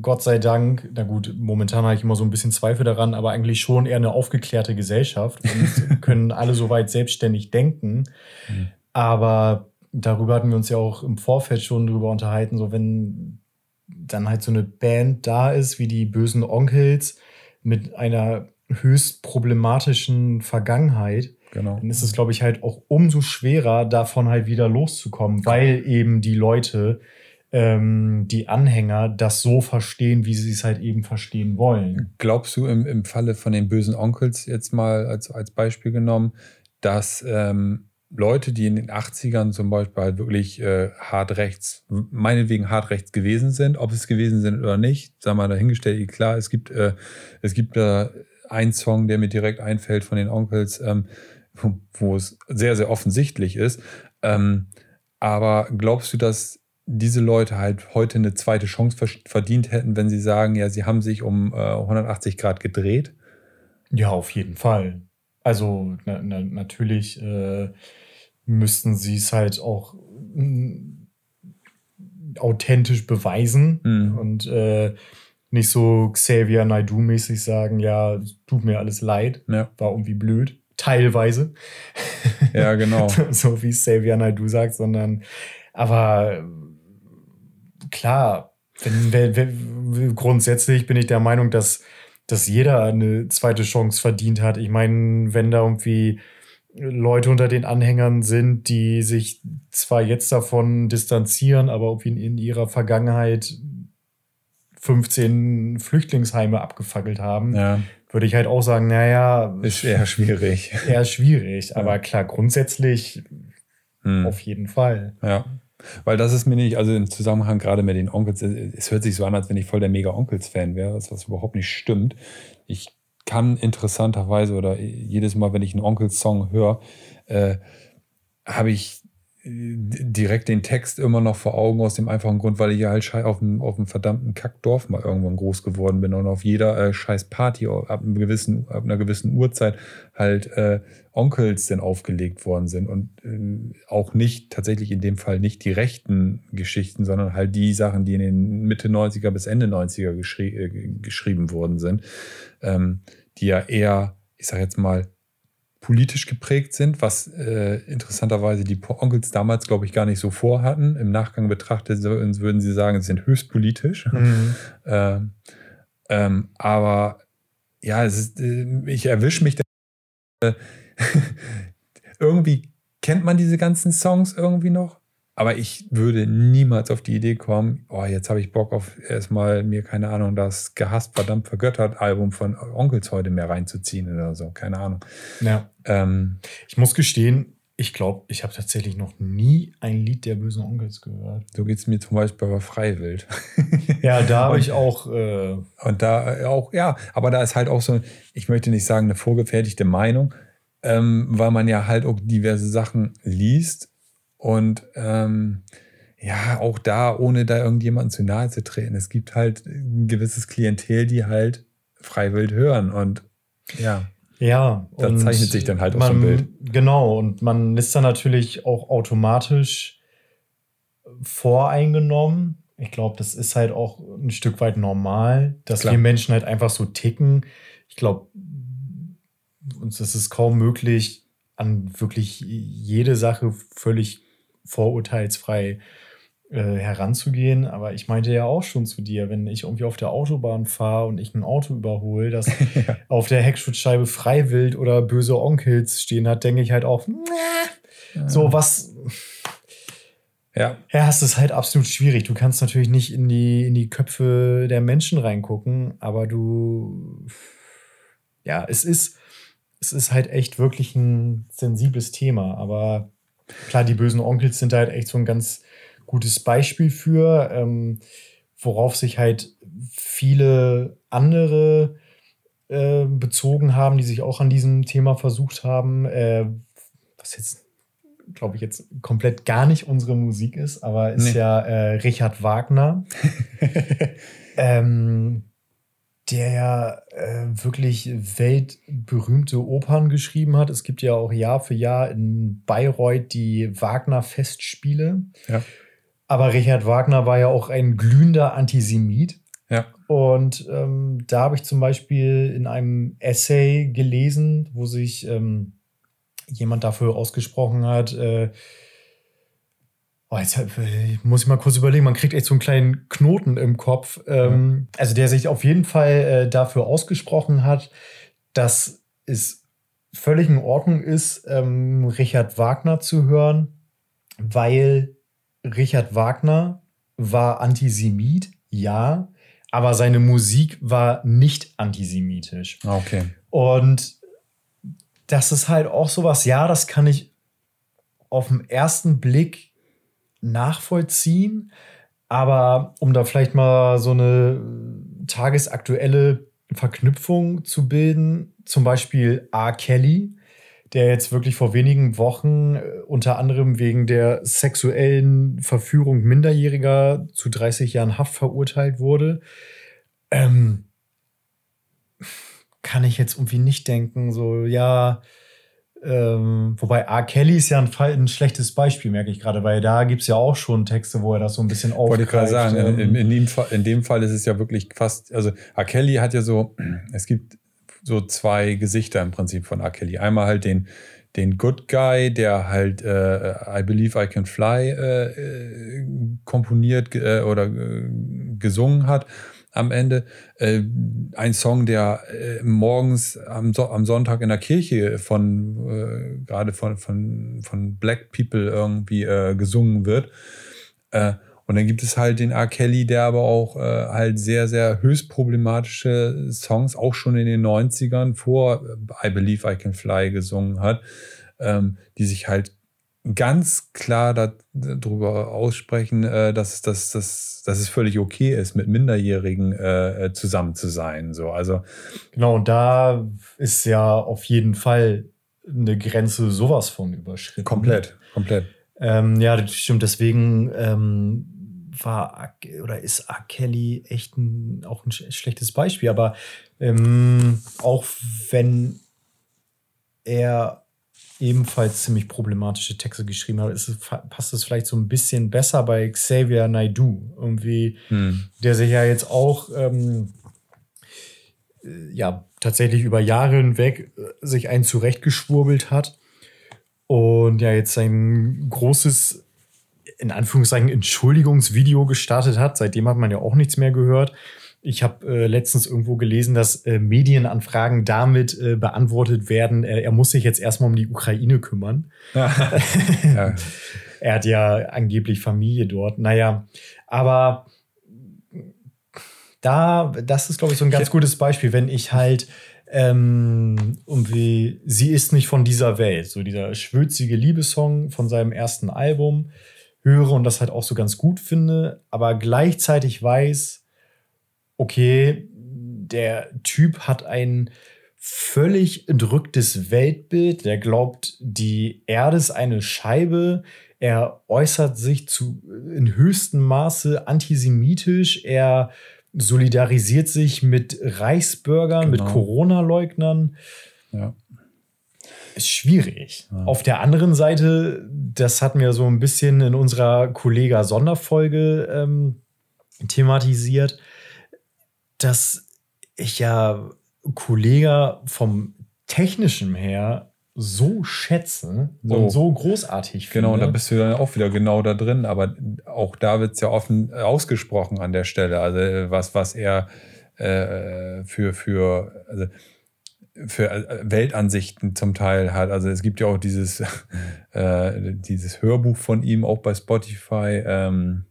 Gott sei Dank, na gut, momentan habe ich immer so ein bisschen Zweifel daran, aber eigentlich schon eher eine aufgeklärte Gesellschaft und können alle soweit selbstständig denken. Mhm. Aber darüber hatten wir uns ja auch im Vorfeld schon drüber unterhalten, so wenn dann halt so eine Band da ist, wie die bösen Onkels, mit einer höchst problematischen Vergangenheit, genau. dann ist es, glaube ich, halt auch umso schwerer, davon halt wieder loszukommen, weil eben die Leute, ähm, die Anhänger, das so verstehen, wie sie es halt eben verstehen wollen. Glaubst du im, im Falle von den bösen Onkels jetzt mal als, als Beispiel genommen, dass ähm, Leute, die in den 80ern zum Beispiel halt wirklich äh, hart rechts, meinetwegen hart rechts gewesen sind, ob es gewesen sind oder nicht, sagen wir dahingestellt, klar, es gibt, äh, es gibt da äh, ein Song, der mir direkt einfällt von den Onkels, ähm, wo es sehr, sehr offensichtlich ist. Ähm, aber glaubst du, dass diese Leute halt heute eine zweite Chance verdient hätten, wenn sie sagen, ja, sie haben sich um äh, 180 Grad gedreht? Ja, auf jeden Fall. Also na, na, natürlich äh, müssten sie es halt auch mm, authentisch beweisen mhm. und äh, nicht so Xavier Naidoo-mäßig sagen, ja, tut mir alles leid, ja. war irgendwie blöd. Teilweise. Ja, genau. so wie Xavier Naidoo sagt, sondern, aber klar, wenn, wenn, wenn, grundsätzlich bin ich der Meinung, dass, dass jeder eine zweite Chance verdient hat. Ich meine, wenn da irgendwie Leute unter den Anhängern sind, die sich zwar jetzt davon distanzieren, aber irgendwie in, in ihrer Vergangenheit 15 Flüchtlingsheime abgefackelt haben, ja. würde ich halt auch sagen, naja. Ist eher schwierig. Eher schwierig. Ja. Aber klar, grundsätzlich hm. auf jeden Fall. Ja. Weil das ist mir nicht, also im Zusammenhang gerade mit den Onkels, es hört sich so an, als wenn ich voll der Mega-Onkels-Fan wäre, was, was überhaupt nicht stimmt. Ich kann interessanterweise oder jedes Mal, wenn ich einen Onkels-Song höre, äh, habe ich direkt den Text immer noch vor Augen aus dem einfachen Grund, weil ich ja halt auf dem, auf dem verdammten Kackdorf mal irgendwann groß geworden bin und auf jeder äh, scheiß Party ab, einem gewissen, ab einer gewissen Uhrzeit halt äh, Onkels denn aufgelegt worden sind und äh, auch nicht, tatsächlich in dem Fall nicht die rechten Geschichten, sondern halt die Sachen, die in den Mitte 90er bis Ende 90er geschri äh, geschrieben worden sind, ähm, die ja eher, ich sag jetzt mal, politisch geprägt sind, was äh, interessanterweise die Onkels damals, glaube ich, gar nicht so vorhatten. Im Nachgang betrachtet würden sie sagen, sie sind höchst politisch. Mhm. ähm, ähm, aber ja, ist, äh, ich erwische mich. Da, äh, irgendwie kennt man diese ganzen Songs irgendwie noch. Aber ich würde niemals auf die Idee kommen, oh, jetzt habe ich Bock auf erstmal mir, keine Ahnung, das gehasst, verdammt vergöttert Album von Onkels heute mehr reinzuziehen oder so. Keine Ahnung. Ja. Ähm, ich muss gestehen, ich glaube, ich habe tatsächlich noch nie ein Lied der bösen Onkels gehört. So geht es mir zum Beispiel bei Freiwild. ja, da habe ich auch. Äh und da äh, auch, ja, aber da ist halt auch so, ich möchte nicht sagen, eine vorgefertigte Meinung, ähm, weil man ja halt auch diverse Sachen liest und ähm, ja, auch da, ohne da irgendjemanden zu nahe zu treten. Es gibt halt ein gewisses Klientel, die halt freiwillig hören und ja. Ja, da zeichnet sich dann halt man, auch so ein Bild. Genau, und man ist dann natürlich auch automatisch voreingenommen. Ich glaube, das ist halt auch ein Stück weit normal, dass Klar. wir Menschen halt einfach so ticken. Ich glaube, uns ist es kaum möglich, an wirklich jede Sache völlig vorurteilsfrei äh, heranzugehen. Aber ich meinte ja auch schon zu dir, wenn ich irgendwie auf der Autobahn fahre und ich ein Auto überhole, das ja. auf der Heckschutzscheibe Freiwild oder böse Onkels stehen hat, denke ich halt auch, ja. so was. Ja. Ja, es ist halt absolut schwierig. Du kannst natürlich nicht in die, in die Köpfe der Menschen reingucken, aber du. Ja, es ist, es ist halt echt wirklich ein sensibles Thema. Aber klar, die bösen Onkels sind halt echt so ein ganz gutes Beispiel für, ähm, worauf sich halt viele andere äh, bezogen haben, die sich auch an diesem Thema versucht haben, äh, was jetzt, glaube ich, jetzt komplett gar nicht unsere Musik ist, aber ist nee. ja äh, Richard Wagner. ähm, der ja äh, wirklich weltberühmte Opern geschrieben hat. Es gibt ja auch Jahr für Jahr in Bayreuth die Wagner-Festspiele. Ja. Aber Richard Wagner war ja auch ein glühender Antisemit. Ja. Und ähm, da habe ich zum Beispiel in einem Essay gelesen, wo sich ähm, jemand dafür ausgesprochen hat, äh, oh, jetzt muss ich mal kurz überlegen, man kriegt echt so einen kleinen Knoten im Kopf. Ähm, ja. Also der sich auf jeden Fall äh, dafür ausgesprochen hat, dass es völlig in Ordnung ist, ähm, Richard Wagner zu hören, weil Richard Wagner war Antisemit, ja, aber seine Musik war nicht antisemitisch. Ah, okay. Und das ist halt auch sowas, ja, das kann ich auf den ersten Blick nachvollziehen, aber um da vielleicht mal so eine tagesaktuelle Verknüpfung zu bilden, zum Beispiel R. Kelly, der jetzt wirklich vor wenigen Wochen äh, unter anderem wegen der sexuellen Verführung Minderjähriger zu 30 Jahren Haft verurteilt wurde, ähm, kann ich jetzt irgendwie nicht denken, so, ja, ähm, wobei R. Kelly ist ja ein, ein schlechtes Beispiel, merke ich gerade, weil da gibt es ja auch schon Texte, wo er das so ein bisschen aufgreift. Wollte ich gerade sagen, ähm, in, in, dem Fall, in dem Fall ist es ja wirklich fast, also R. Kelly hat ja so, es gibt so zwei Gesichter im Prinzip von R. Kelly. Einmal halt den, den Good Guy, der halt äh, I Believe I Can Fly äh, äh komponiert äh, oder äh, gesungen hat am Ende. Äh, ein Song, der morgens am, so am, Sonntag in der Kirche von gerade von, von, von Black People irgendwie gesungen wird. Und dann gibt es halt den R. Kelly, der aber auch äh, halt sehr, sehr höchst problematische Songs auch schon in den 90ern vor I Believe I Can Fly gesungen hat, ähm, die sich halt ganz klar darüber aussprechen, äh, dass, dass, dass, dass es völlig okay ist, mit Minderjährigen äh, zusammen zu sein. So, also genau, und da ist ja auf jeden Fall eine Grenze sowas von überschritten. Komplett, komplett. Ähm, ja, das stimmt. Deswegen ähm, war oder ist R. Kelly echt ein, auch ein schlechtes Beispiel. Aber ähm, auch wenn er ebenfalls ziemlich problematische Texte geschrieben hat, ist, passt es vielleicht so ein bisschen besser bei Xavier Naidoo. Irgendwie, hm. der sich ja jetzt auch ähm, äh, ja tatsächlich über Jahre hinweg äh, sich einen zurechtgeschwurbelt hat und ja jetzt sein großes in Anführungszeichen Entschuldigungsvideo gestartet hat. Seitdem hat man ja auch nichts mehr gehört. Ich habe äh, letztens irgendwo gelesen, dass äh, Medienanfragen damit äh, beantwortet werden, er muss sich jetzt erstmal um die Ukraine kümmern. ja. er hat ja angeblich Familie dort. Naja, aber da, das ist, glaube ich, so ein ganz gutes Beispiel, wenn ich halt ähm, irgendwie, sie ist nicht von dieser Welt, so dieser schwülzige Liebessong von seinem ersten Album höre und das halt auch so ganz gut finde, aber gleichzeitig weiß, okay, der Typ hat ein völlig entrücktes Weltbild, der glaubt, die Erde ist eine Scheibe, er äußert sich zu, in höchstem Maße antisemitisch, er solidarisiert sich mit Reichsbürgern, genau. mit Corona-Leugnern. Ja ist schwierig. Ja. Auf der anderen Seite, das hatten wir so ein bisschen in unserer Kollega-Sonderfolge ähm, thematisiert, dass ich ja Kollega vom Technischen her so schätze So. und so großartig finde. Genau, und da bist du dann auch wieder genau da drin, aber auch da wird es ja offen äh, ausgesprochen an der Stelle. Also äh, was, was er äh, für, für, also für äh, Weltansichten zum Teil hat. Also es gibt ja auch dieses, äh, dieses Hörbuch von ihm, auch bei Spotify. Ähm,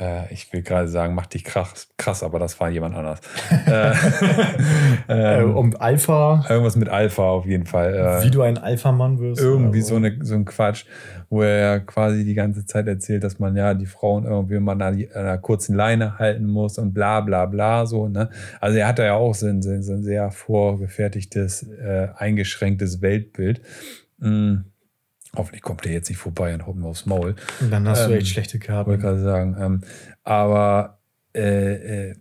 äh, ich will gerade sagen, mach dich krass, krass, aber das war jemand anders. äh, äh, ähm, um Alpha, irgendwas mit Alpha auf jeden Fall. Äh, wie du ein Alpha-Mann wirst. irgendwie so, eine, so ein Quatsch, wo er quasi die ganze Zeit erzählt, dass man ja die Frauen irgendwie mal an einer, einer kurzen Leine halten muss und bla bla bla so. Ne? Also er hat da ja auch so ein, so ein so ein sehr vorgefertigtes, äh, eingeschränktes Weltbild. Mm. Hoffentlich kommt er jetzt nicht vorbei und haut mir aufs Maul. Und dann hast du Ähm, echt schlechte Wollte Karten. gerade sagen. Ähm, aber äh, äh,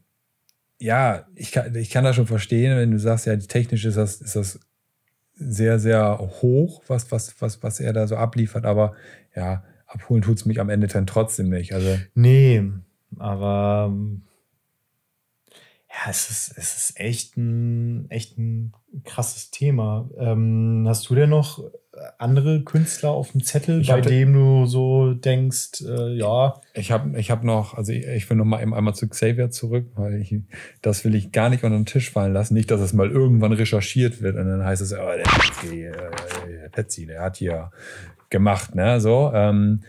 ja, ich kann, ich kann das schon verstehen, wenn du sagst, ja, technisch ist das, ist das sehr, sehr hoch, was, was, was, was er da so abliefert, aber ja, abholen tut es mich am Ende dann trotzdem nicht. Also, Nee, aber ja, es ist, es ist echt ein, echt ein krasses Thema. Ähm, hast du denn noch andere Künstler auf dem Zettel, Ich bei dem du so denkst, äh, ja, ich habe ich hab noch, also ich, ich will noch mal eben einmal zu Xavier zurück, weil ich, das will ich gar nicht unter den Tisch fallen lassen. Nicht, dass es mal irgendwann recherchiert wird und dann heißt es, oh, der Petsy, äh, der der hat hier gemacht, ne, so. Ähm,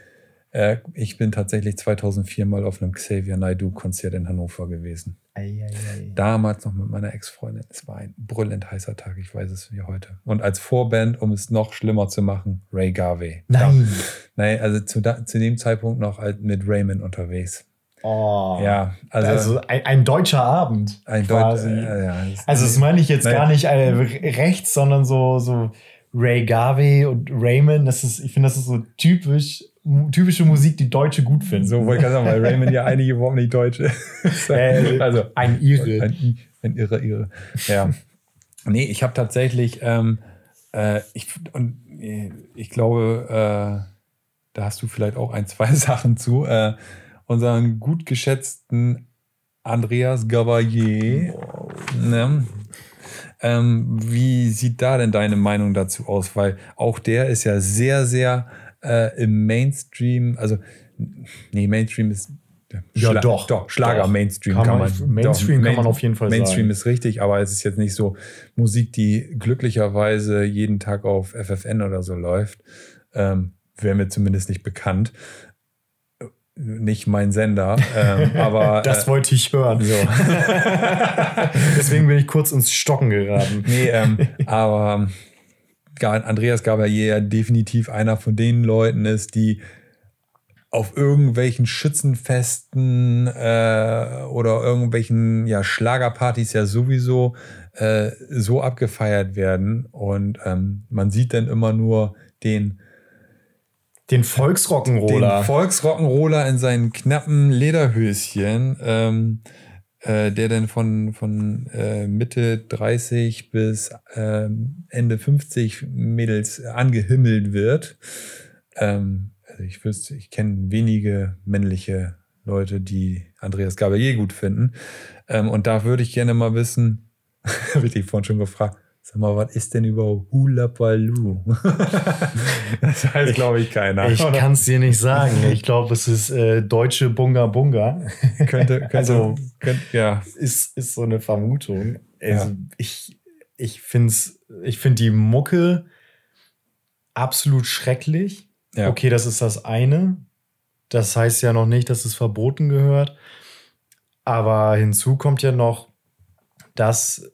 äh, ich bin tatsächlich 2004 mal auf einem Xavier Naidoo-Konzert in Hannover gewesen. ei, ei, ei. Damals noch mit meiner Ex-Freundin. Es war ein brüllend heißer Tag, ich weiß es wie heute. Und als Vorband, um es noch schlimmer zu machen, Ray Garvey. Nein. Da, nein, also zu, da, zu dem Zeitpunkt noch mit Raymond unterwegs. Oh. Ja, also, Also, ein, ein deutscher Abend. ein quasi. Deut äh, ja, Also das meine ich jetzt Nein. gar nicht äh, rechts, sondern so, so Ray Garvey und Raymond. Das ist, ich finde, das ist so typisch, typische Musik, die Deutsche gut finden. so wollte ich gerade sagen, weil Raymond ja einige überhaupt nicht Deutsche. Äh, also ein Ire. Ein, ein irre, irre. Ja. nee, ich habe tatsächlich, ähm, äh, ich, und, äh, ich glaube, äh, da hast du vielleicht auch ein, zwei Sachen zu. Äh, unseren gut geschätzten Andreas Gavalier. Ne? Ähm, wie sieht da denn deine Meinung dazu aus? Weil auch der ist ja sehr, sehr äh, im Mainstream, also nee, Mainstream ist Ja, doch, doch Schlager doch. Mainstream Kann kann, man- man, Mainstream doch, kann man auf jeden Fall Mainstream sagen. ist richtig, aber es ist jetzt nicht so Musik, die glücklicherweise jeden Tag auf FFN oder so läuft. Ähm, Wäre mir zumindest nicht bekannt. Nicht mein Sender, ähm, aber Das äh, wollte ich hören. so. Deswegen bin ich kurz ins Stocken geraten. Nee, ähm, aber Andreas Gabalier ja definitiv einer von den Leuten ist, die auf irgendwelchen Schützenfesten äh, oder irgendwelchen ja, Schlagerpartys ja sowieso äh, so abgefeiert werden. Und ähm, man sieht dann immer nur den, Den Volksrock'n'Roller. den Volksrock'n'Roller in seinen knappen Lederhöschen, ähm, äh, der dann von, von äh, Mitte 30 bis ähm, Ende 50 Mädels angehimmelt wird. Ähm, also ich wüsste, ich kenne wenige männliche Leute, die Andreas Gabalier gut finden. Ähm, und da würde ich gerne mal wissen, habe ich dich vorhin schon gefragt, sag mal, was ist denn überhaupt Hula Baloo? das weiß, glaube ich, keiner. ich kann es dir nicht sagen. Ich glaube, es ist äh, deutsche Bunga Bunga. könnte, könnte, Also- könnte, ja, ist, ist so eine Vermutung. Also Ja. ich, ich finde ich find die Mucke absolut schrecklich. ja. Okay, das ist das eine. Das heißt ja noch nicht, dass es verboten gehört. Aber hinzu kommt ja noch das,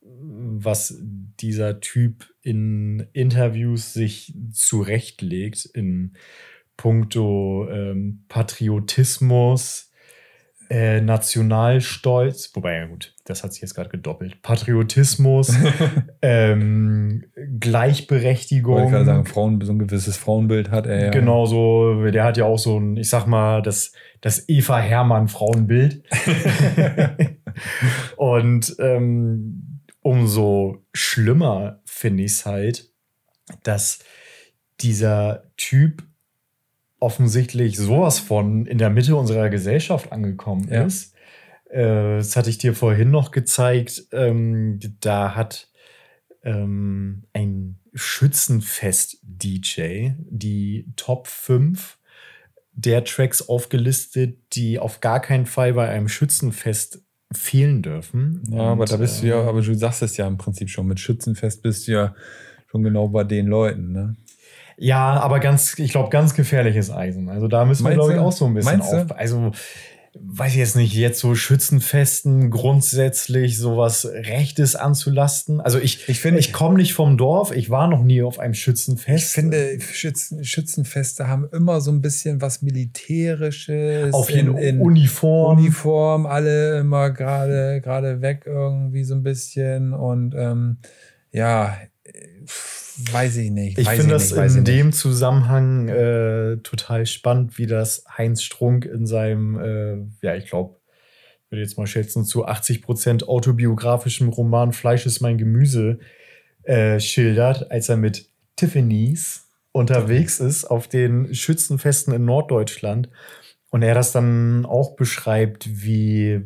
was dieser Typ in Interviews sich zurechtlegt in puncto ähm, Patriotismus, äh, Nationalstolz, wobei, ja gut, das hat sich jetzt gerade gedoppelt. Patriotismus, ähm, Gleichberechtigung. Wollte gerade sagen, Frauen, so ein gewisses Frauenbild hat er ja. Genau so, der hat ja auch so ein, ich sag mal, das, das Eva Hermann Frauenbild. Und ähm, umso schlimmer finde ich es halt, dass dieser Typ offensichtlich sowas von in der Mitte unserer Gesellschaft angekommen Ja. ist. Äh, das hatte ich dir vorhin noch gezeigt. Ähm, da hat ähm, ein Schützenfest-DJ, die Top 5 der Tracks aufgelistet, die auf gar keinen Fall bei einem Schützenfest fehlen dürfen. Ja, aber da bist du ja, aber du sagst es ja im Prinzip schon, mit Schützenfest bist du ja schon genau bei den Leuten, ne? Ja, aber ganz, ich glaube, ganz gefährliches Eisen. Also da müssen wir, glaube ich, auch so ein bisschen auf. Also, weiß ich jetzt nicht, jetzt so Schützenfesten grundsätzlich sowas Rechtes anzulasten. Also ich, Ich finde- ich komme nicht vom Dorf, ich war noch nie auf einem Schützenfest. Ich finde, Schützen, Schützenfeste haben immer so ein bisschen was Militärisches. auf jeden in, in Uniform. Uniform, alle immer gerade gerade weg irgendwie so ein bisschen. Und ähm, ja, äh, weiß ich nicht. Ich finde das nicht, in ich nicht. dem Zusammenhang äh, total spannend, wie das Heinz Strunk in seinem, äh, ja, ich glaube, würde jetzt mal schätzen, zu 80 Prozent autobiografischem Roman Fleisch ist mein Gemüse äh, schildert, als er mit Tiffany's unterwegs ist auf den Schützenfesten in Norddeutschland. Und er das dann auch beschreibt, wie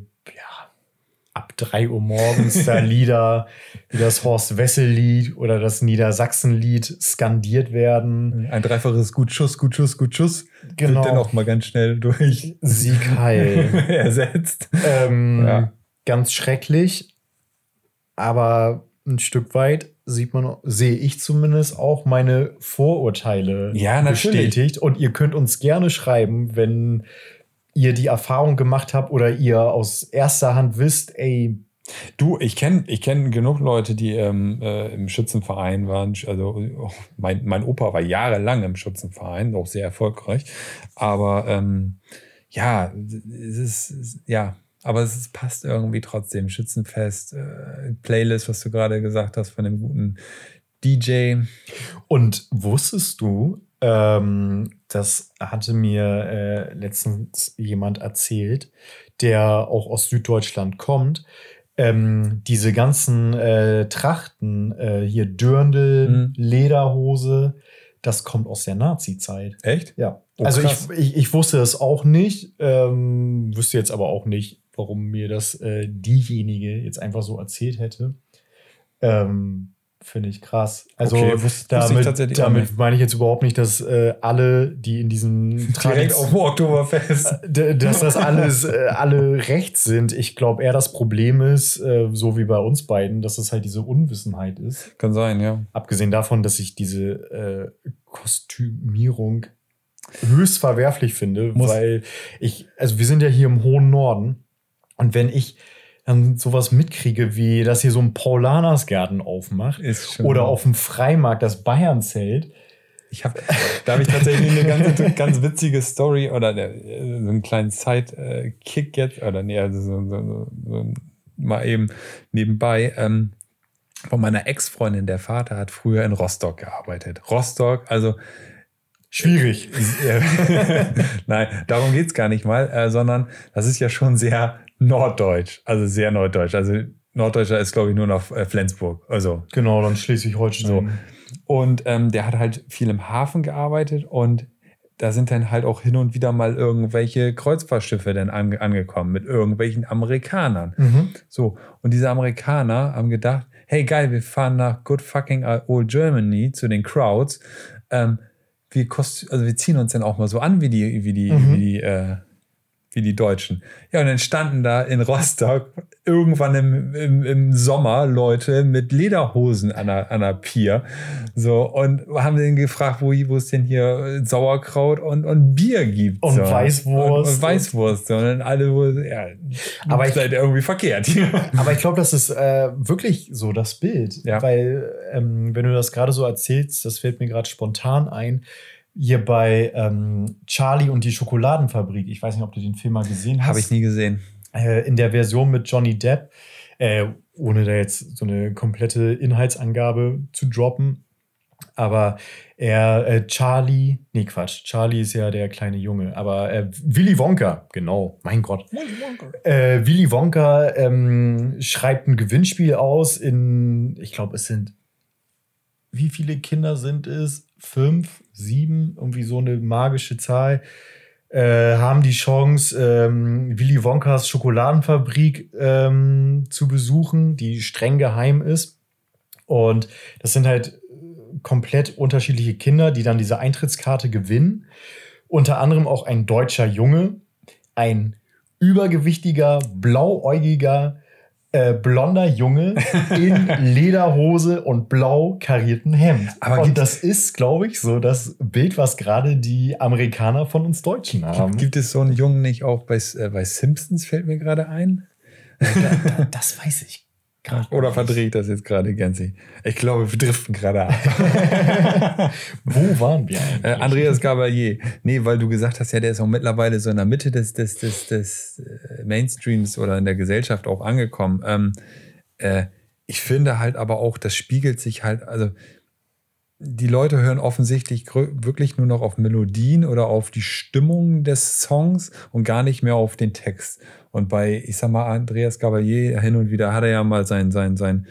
ab 3 Uhr morgens da Lieder wie das Horst Wessel-Lied oder das Niedersachsen-Lied skandiert werden. Ein dreifaches Gut Schuss, Gut Schuss, Gut Schuss. Genau. Wird dann auch mal ganz schnell durch Sieg heil. ersetzt. ähm, Ja. Ganz schrecklich, aber ein Stück weit sieht man, sehe ich zumindest auch meine Vorurteile Ja, bestätigt. Und ihr könnt uns gerne schreiben, wenn ihr die Erfahrung gemacht habt oder ihr aus erster Hand wisst, ey, Du, ich kenne ich kenn genug Leute, die ähm, äh, im Schützenverein waren. Also oh, mein, mein Opa war jahrelang im Schützenverein, auch sehr erfolgreich. Aber ähm, ja, es ist, ja, aber es ist, passt irgendwie trotzdem. Schützenfest, äh, Playlist, was du gerade gesagt hast, von dem guten DJ. Und wusstest du, ähm, das hatte mir äh, letztens jemand erzählt, der auch aus Süddeutschland kommt, ähm, diese ganzen äh, Trachten, äh, hier Dürndl, Mhm. Lederhose, das kommt aus der Nazi-Zeit. Echt? Ja. Oh, also ich, ich, ich wusste das auch nicht, ähm, wüsste jetzt aber auch nicht, warum mir das äh, diejenige jetzt einfach so erzählt hätte. Ähm, Finde ich krass. Also Okay, wusste- wusste damit, auch damit meine ich jetzt überhaupt nicht, dass äh, alle, die in diesem Direkt auf dem Oktoberfest. D- dass das alles äh, alle recht sind. Ich glaube eher das Problem ist, äh, so wie bei uns beiden, dass es halt diese Unwissenheit ist. Kann sein, ja. Abgesehen davon, dass ich diese äh, Kostümierung höchst verwerflich finde, Muss- weil ich, also wir sind ja hier im hohen Norden und wenn ich dann sowas mitkriege, wie dass hier so ein Paulanersgarten aufmacht Ist oder auf dem Freimarkt das Bayernzelt, Ich habe, da habe ich tatsächlich eine ganz, ganz witzige Story oder äh, so einen kleinen Side-Kick jetzt, oder nee, also so, so, so, so mal eben nebenbei. Ähm, von meiner Ex-Freundin, der Vater hat früher in Rostock gearbeitet. Rostock, also schwierig. Nein, darum geht's gar nicht mal, äh, sondern das ist ja schon sehr norddeutsch, also sehr norddeutsch. Also Norddeutscher ist, glaube ich, nur noch äh, Flensburg. Also Genau, dann Schleswig-Holstein. Und ähm, der hat halt viel im Hafen gearbeitet und da sind dann halt auch hin und wieder mal irgendwelche Kreuzfahrtschiffe dann ange angekommen mit irgendwelchen Amerikanern. Mhm. So, und diese Amerikaner haben gedacht, hey geil, wir fahren nach Good fucking Old Germany zu den Crowds. Ähm, wir, kost also wir ziehen uns dann auch mal so an wie die, wie die, Mhm. wie die, äh, wie die Deutschen. Ja, und dann standen da in Rostock irgendwann im, im, im Sommer Leute mit Lederhosen an der, an der Pier. So, und haben den gefragt, wo, wo es denn hier Sauerkraut und, und Bier gibt. Und so. Weißwurst. Und, und Weißwurst. Und dann alle, ja, Aber aber ich- seid irgendwie verkehrt. Aber ich glaube, das ist äh, wirklich so das Bild. Ja. Weil, ähm, wenn du das gerade so erzählst, das fällt mir gerade spontan ein. Hier bei ähm, Charlie und die Schokoladenfabrik. Ich weiß nicht, ob du den Film mal gesehen hast. Habe ich nie gesehen. Äh, in der Version mit Johnny Depp. Äh, ohne da jetzt so eine komplette Inhaltsangabe zu droppen. Aber er, äh, Charlie, nee, Quatsch, Charlie ist ja der kleine Junge, aber äh, Willy Wonka, genau, mein Gott. Äh, Willy Wonka ähm, schreibt ein Gewinnspiel aus in, ich glaube, es sind, wie viele Kinder sind es? Fünf, sieben, irgendwie so eine magische Zahl. Äh, haben die Chance, ähm, Willy Wonkas Schokoladenfabrik ähm, zu besuchen, die streng geheim ist. Und das sind halt äh, komplett unterschiedliche Kinder, die dann diese Eintrittskarte gewinnen. Unter anderem auch ein deutscher Junge, ein übergewichtiger, blauäugiger, äh, blonder Junge in Lederhose und blau karierten Hemd. Aber und gibt- das ist, glaube ich, so das Bild, was gerade die Amerikaner von uns Deutschen haben. Gibt es so einen Jungen nicht auch bei, äh, bei Simpsons, fällt mir gerade ein? das weiß ich gerade. Oder verdrehe ich das jetzt gerade gänzlich? Ich glaube, wir driften gerade ab. Wo waren wir eigentlich? Äh, Andreas Gabalier. Nee, weil du gesagt hast, ja, der ist auch mittlerweile so in der Mitte des, des, des, des äh, Mainstreams oder in der Gesellschaft auch angekommen. Ähm, äh, ich finde halt aber auch, das spiegelt sich halt, also die Leute hören offensichtlich wirklich nur noch auf Melodien oder auf die Stimmung des Songs und gar nicht mehr auf den Text. Und bei, ich sag mal, Andreas Gabalier hin und wieder hat er ja mal sein, sein, sein,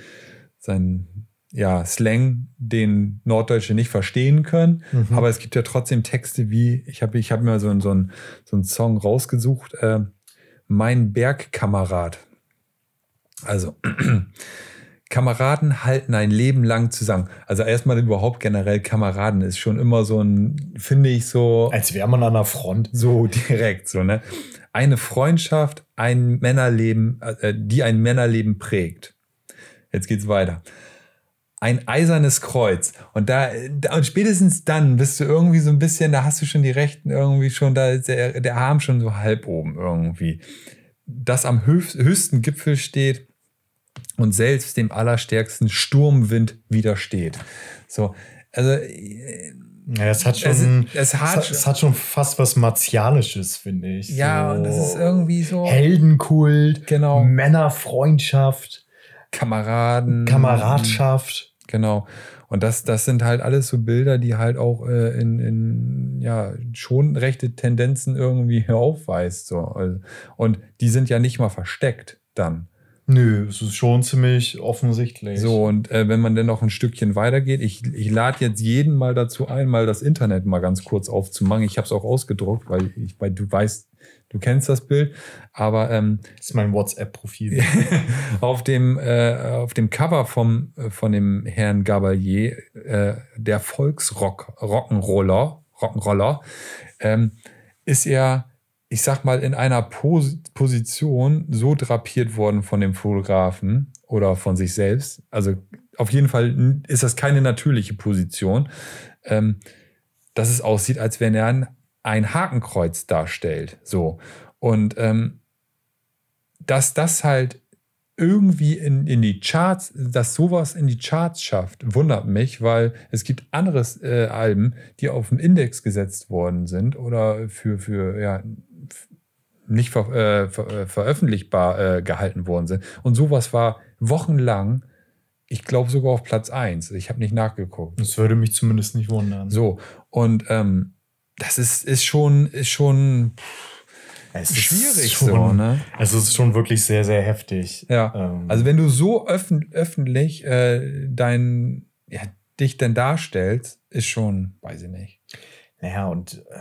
sein ja, Slang, den Norddeutsche nicht verstehen können. Mhm. Aber es gibt ja trotzdem Texte wie, ich habe ich hab mir so, einen- so, einen- so einen Song rausgesucht, äh, Mein Bergkamerad. Also, Kameraden halten ein Leben lang zusammen. Also erstmal überhaupt generell Kameraden ist schon immer so ein, finde ich so, Als wäre man an der Front. so direkt so, ne? Eine Freundschaft, ein Männerleben, äh, die ein Männerleben prägt. Jetzt geht's weiter. Ein eisernes Kreuz. Und da, da und spätestens dann bist du irgendwie so ein bisschen, da hast du schon die Rechten irgendwie schon, da ist der, der Arm schon so halb oben irgendwie. Das am höchst, höchsten Gipfel steht und selbst dem allerstärksten Sturmwind widersteht. So, also äh, Ja, es hat schon, Es es es, hat schon- es hat schon fast was Martialisches, finde ich. ja, so und das ist irgendwie so Heldenkult, Genau. Männerfreundschaft, Kameraden. Kameradschaft. Genau. Und das, das sind halt alles so Bilder, die halt auch äh, in, in ja, schon rechte Tendenzen irgendwie aufweist. So. Und die sind ja nicht mal versteckt dann. Nö, es ist schon ziemlich offensichtlich. So, und äh, wenn man dann noch ein Stückchen weitergeht, ich, ich lade jetzt jeden mal dazu ein, mal das Internet mal ganz kurz aufzumachen. Ich habe es auch ausgedruckt, weil, ich, weil du weißt, du kennst das Bild. Aber ähm, Das ist mein WhatsApp-Profil. auf dem, äh, auf dem Cover vom, äh, von dem Herrn Gabalier, äh, der Volksrock, Rock'n'Roller, Rock'n'Roller, ähm, ist er, ich sag mal, in einer Pos Position so drapiert worden von dem Fotografen oder von sich selbst. Also auf jeden Fall ist das keine natürliche Position, ähm, dass es aussieht, als wenn er ein, Hakenkreuz darstellt. So. Und ähm, dass das halt irgendwie in, in die Charts, dass sowas in die Charts schafft, wundert mich, weil es gibt andere äh, Alben, die auf den Index gesetzt worden sind oder für, für ja, nicht ver, äh, ver, äh, veröffentlichbar äh, gehalten worden sind. Und sowas war wochenlang, ich glaube sogar auf Platz 1. Ich habe nicht nachgeguckt. Das würde mich zumindest nicht wundern. So, und ähm, das ist, ist schon, ist schon es ist schwierig schon, so, ne? Es ist schon wirklich sehr, sehr heftig. Ja. Ähm, Also wenn du so öffn öffentlich äh, dein, ja, dich denn darstellst, ist schon, weiß ich nicht. Naja, und äh,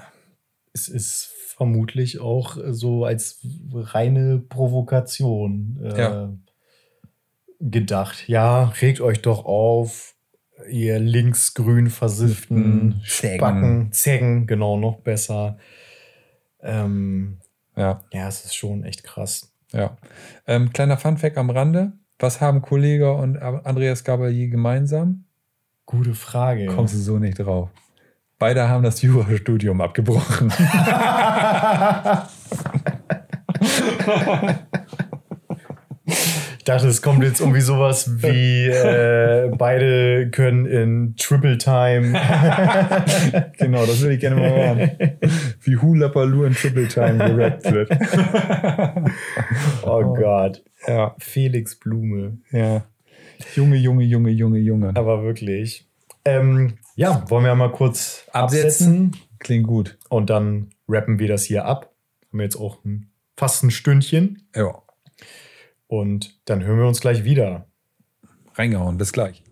es ist vermutlich auch äh, so als reine Provokation äh, Ja. gedacht. Ja, regt euch doch auf, ihr linksgrün versifften Zägen. Spacken, Zägen, genau, noch besser. Ähm, Ja, ja, es ist schon echt krass. ja. Ähm, kleiner Funfact am Rande. Was haben Kollege und Andreas Gabalier gemeinsam? Gute Frage. Kommst du so nicht drauf. Beide haben das Jurastudium abgebrochen. Ich dachte, es kommt jetzt irgendwie sowas wie äh, beide können in Triple Time. genau, das würde ich gerne mal hören. Wie Hula Baloo in Triple Time gerappt wird. oh Gott. ja, Felix Blume. ja. Junge, Junge, Junge, Junge, Junge. Aber wirklich. Ähm, ja, wollen wir mal kurz Absetzen? absetzen Klingt gut. und dann rappen wir das hier ab. Haben wir jetzt auch ein, fast ein Stündchen Ja, und dann hören wir uns gleich wieder. reingehauen. Bis gleich.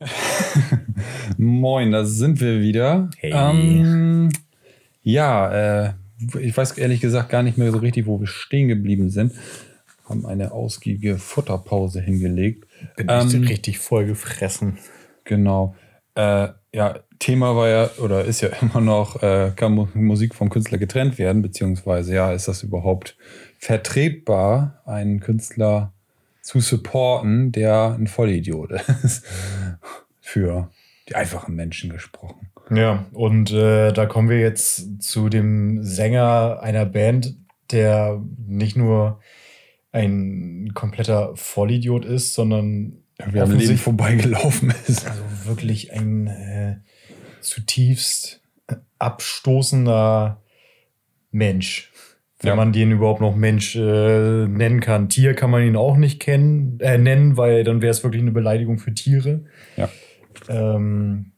Moin, da sind wir wieder. Hey. Ähm, ja, äh, ich weiß ehrlich gesagt gar nicht mehr so richtig, wo wir stehen geblieben sind. haben eine ausgiebige Futterpause hingelegt. Bin ähm, richtig voll gefressen. Genau. Äh, ja, Thema war ja oder ist ja immer noch, äh, kann Musik vom Künstler getrennt werden, beziehungsweise ja, ist das überhaupt vertretbar, einen Künstler zu supporten, der ein Vollidiot ist? Für die einfachen Menschen gesprochen. Ja, und äh, da kommen wir jetzt zu dem Sänger einer Band, der nicht nur ein kompletter Vollidiot ist, sondern wir haben Leben vorbeigelaufen ist. Also wirklich ein äh, zutiefst abstoßender Mensch. Wenn ja. man den überhaupt noch Mensch äh, nennen kann. Tier kann man ihn auch nicht kennen, äh, nennen, weil dann wäre es wirklich eine Beleidigung für Tiere. Ja. Ähm,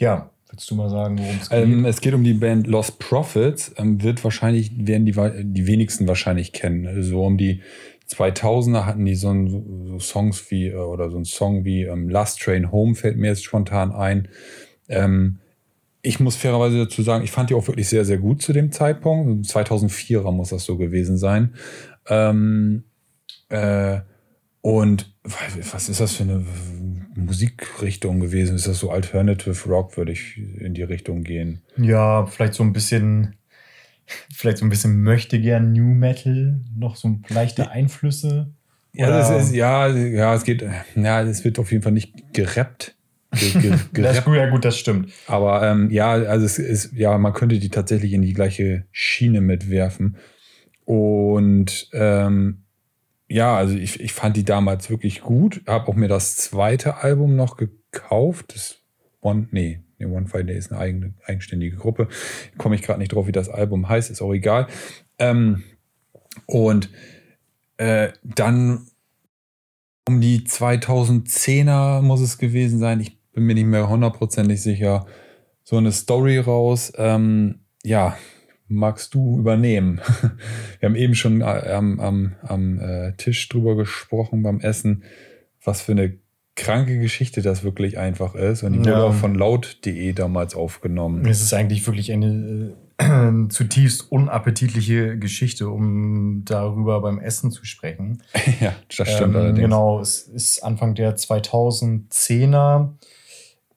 ja, willst du mal sagen, worum es geht? Ähm, es geht um die Band Lost Profits. Ähm, wird wahrscheinlich, werden die, die wenigsten wahrscheinlich kennen. So also um die 2000er hatten die so, ein, so Songs wie, äh, oder so ein Song wie ähm, Last Train Home fällt mir jetzt spontan ein. Ähm, ich muss fairerweise dazu sagen, ich fand die auch wirklich sehr, sehr gut zu dem Zeitpunkt. 2004er muss das so gewesen sein. Ähm, äh, und was ist das für eine Musikrichtung gewesen? Ist das so Alternative Rock, würde ich in die Richtung gehen? Ja, vielleicht so ein bisschen, vielleicht so ein bisschen möchte gern New Metal, noch so leichte Einflüsse. Ja, das ist, ja, ja, es geht, ja, es wird auf jeden Fall nicht gerappt. das gut, ja gut, das stimmt. Aber ähm, ja, also es ist, ja, man könnte die tatsächlich in die gleiche Schiene mitwerfen. Und ähm, ja, also ich, ich fand die damals wirklich gut. Habe auch mir das zweite Album noch gekauft. Das One, nee, nee One Fire Day ist eine eigene, eigenständige Gruppe. Komme ich gerade nicht drauf, wie das Album heißt, ist auch egal. Ähm, und äh, dann um die 2010er muss es gewesen sein. Ich bin mir nicht mehr hundertprozentig sicher, so eine Story raus. Ähm, ja, magst du übernehmen? Wir haben eben schon äh, am, am, am äh, Tisch drüber gesprochen beim Essen, was für eine kranke Geschichte das wirklich einfach ist. Und die wurde auch von laut.de damals aufgenommen. Es ist eigentlich wirklich eine äh, zutiefst unappetitliche Geschichte, um darüber beim Essen zu sprechen. ja, das stimmt ähm, allerdings. Genau, es ist Anfang der 2010er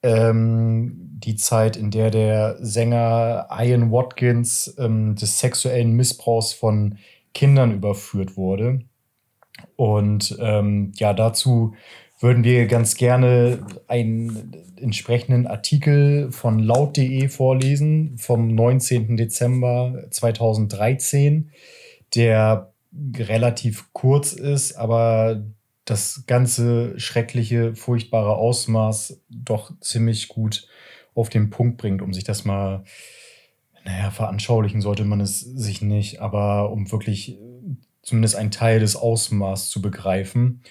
ähm, die Zeit, in der der Sänger Ian Watkins ähm, des sexuellen Missbrauchs von Kindern überführt wurde. Und ähm, ja, dazu würden wir ganz gerne einen entsprechenden Artikel von laut.de vorlesen vom 19. Dezember 2013, der relativ kurz ist, aber das ganze schreckliche, furchtbare Ausmaß doch ziemlich gut auf den Punkt bringt, um sich das mal, naja, veranschaulichen sollte man es sich nicht, aber um wirklich zumindest einen Teil des Ausmaßes zu begreifen.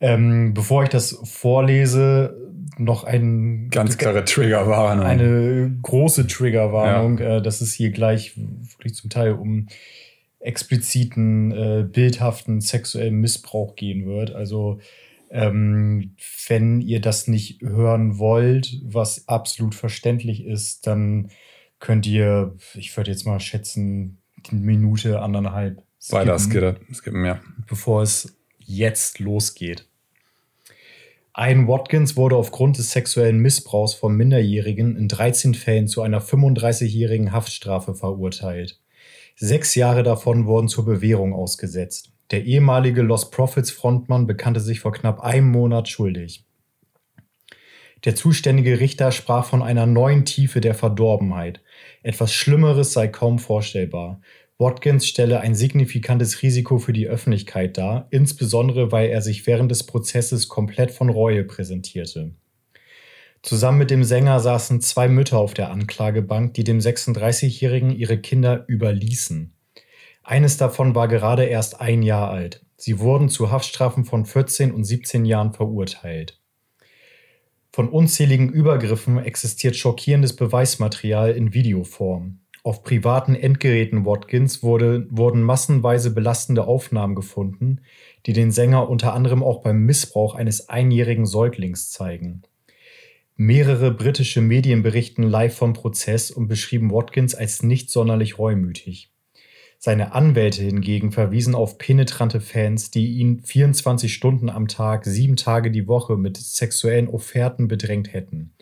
Ähm, bevor ich das vorlese, noch ein ganz klare Triggerwarnung. Eine große Triggerwarnung, ja. äh, dass es hier gleich wirklich zum Teil um expliziten, äh, bildhaften sexuellen Missbrauch gehen wird. Also ähm, wenn ihr das nicht hören wollt, was absolut verständlich ist, dann könnt ihr, ich würde jetzt mal schätzen, eine Minute, anderthalb. Weiter skippen, ja. Bevor es jetzt losgeht. Ein Watkins wurde aufgrund des sexuellen Missbrauchs von Minderjährigen in 13 Fällen zu einer 35-jährigen Haftstrafe verurteilt. Sechs Jahre davon wurden zur Bewährung ausgesetzt. Der ehemalige Lost Profits Frontmann bekannte sich vor knapp einem Monat schuldig. Der zuständige Richter sprach von einer neuen Tiefe der Verdorbenheit. Etwas Schlimmeres sei kaum vorstellbar. Watkins stelle ein signifikantes Risiko für die Öffentlichkeit dar, insbesondere weil er sich während des Prozesses komplett von Reue präsentierte. Zusammen mit dem Sänger saßen zwei Mütter auf der Anklagebank, die dem 36-Jährigen ihre Kinder überließen. Eines davon war gerade erst ein Jahr alt. Sie wurden zu Haftstrafen von 14 und 17 Jahren verurteilt. Von unzähligen Übergriffen existiert schockierendes Beweismaterial in Videoform. Auf privaten Endgeräten Watkins wurde, wurden massenweise belastende Aufnahmen gefunden, die den Sänger unter anderem auch beim Missbrauch eines einjährigen Säuglings zeigen. Mehrere britische Medien berichten live vom Prozess und beschrieben Watkins als nicht sonderlich reumütig. Seine Anwälte hingegen verwiesen auf penetrante Fans, die ihn 24 Stunden am Tag, sieben Tage die Woche mit sexuellen Offerten bedrängt hätten.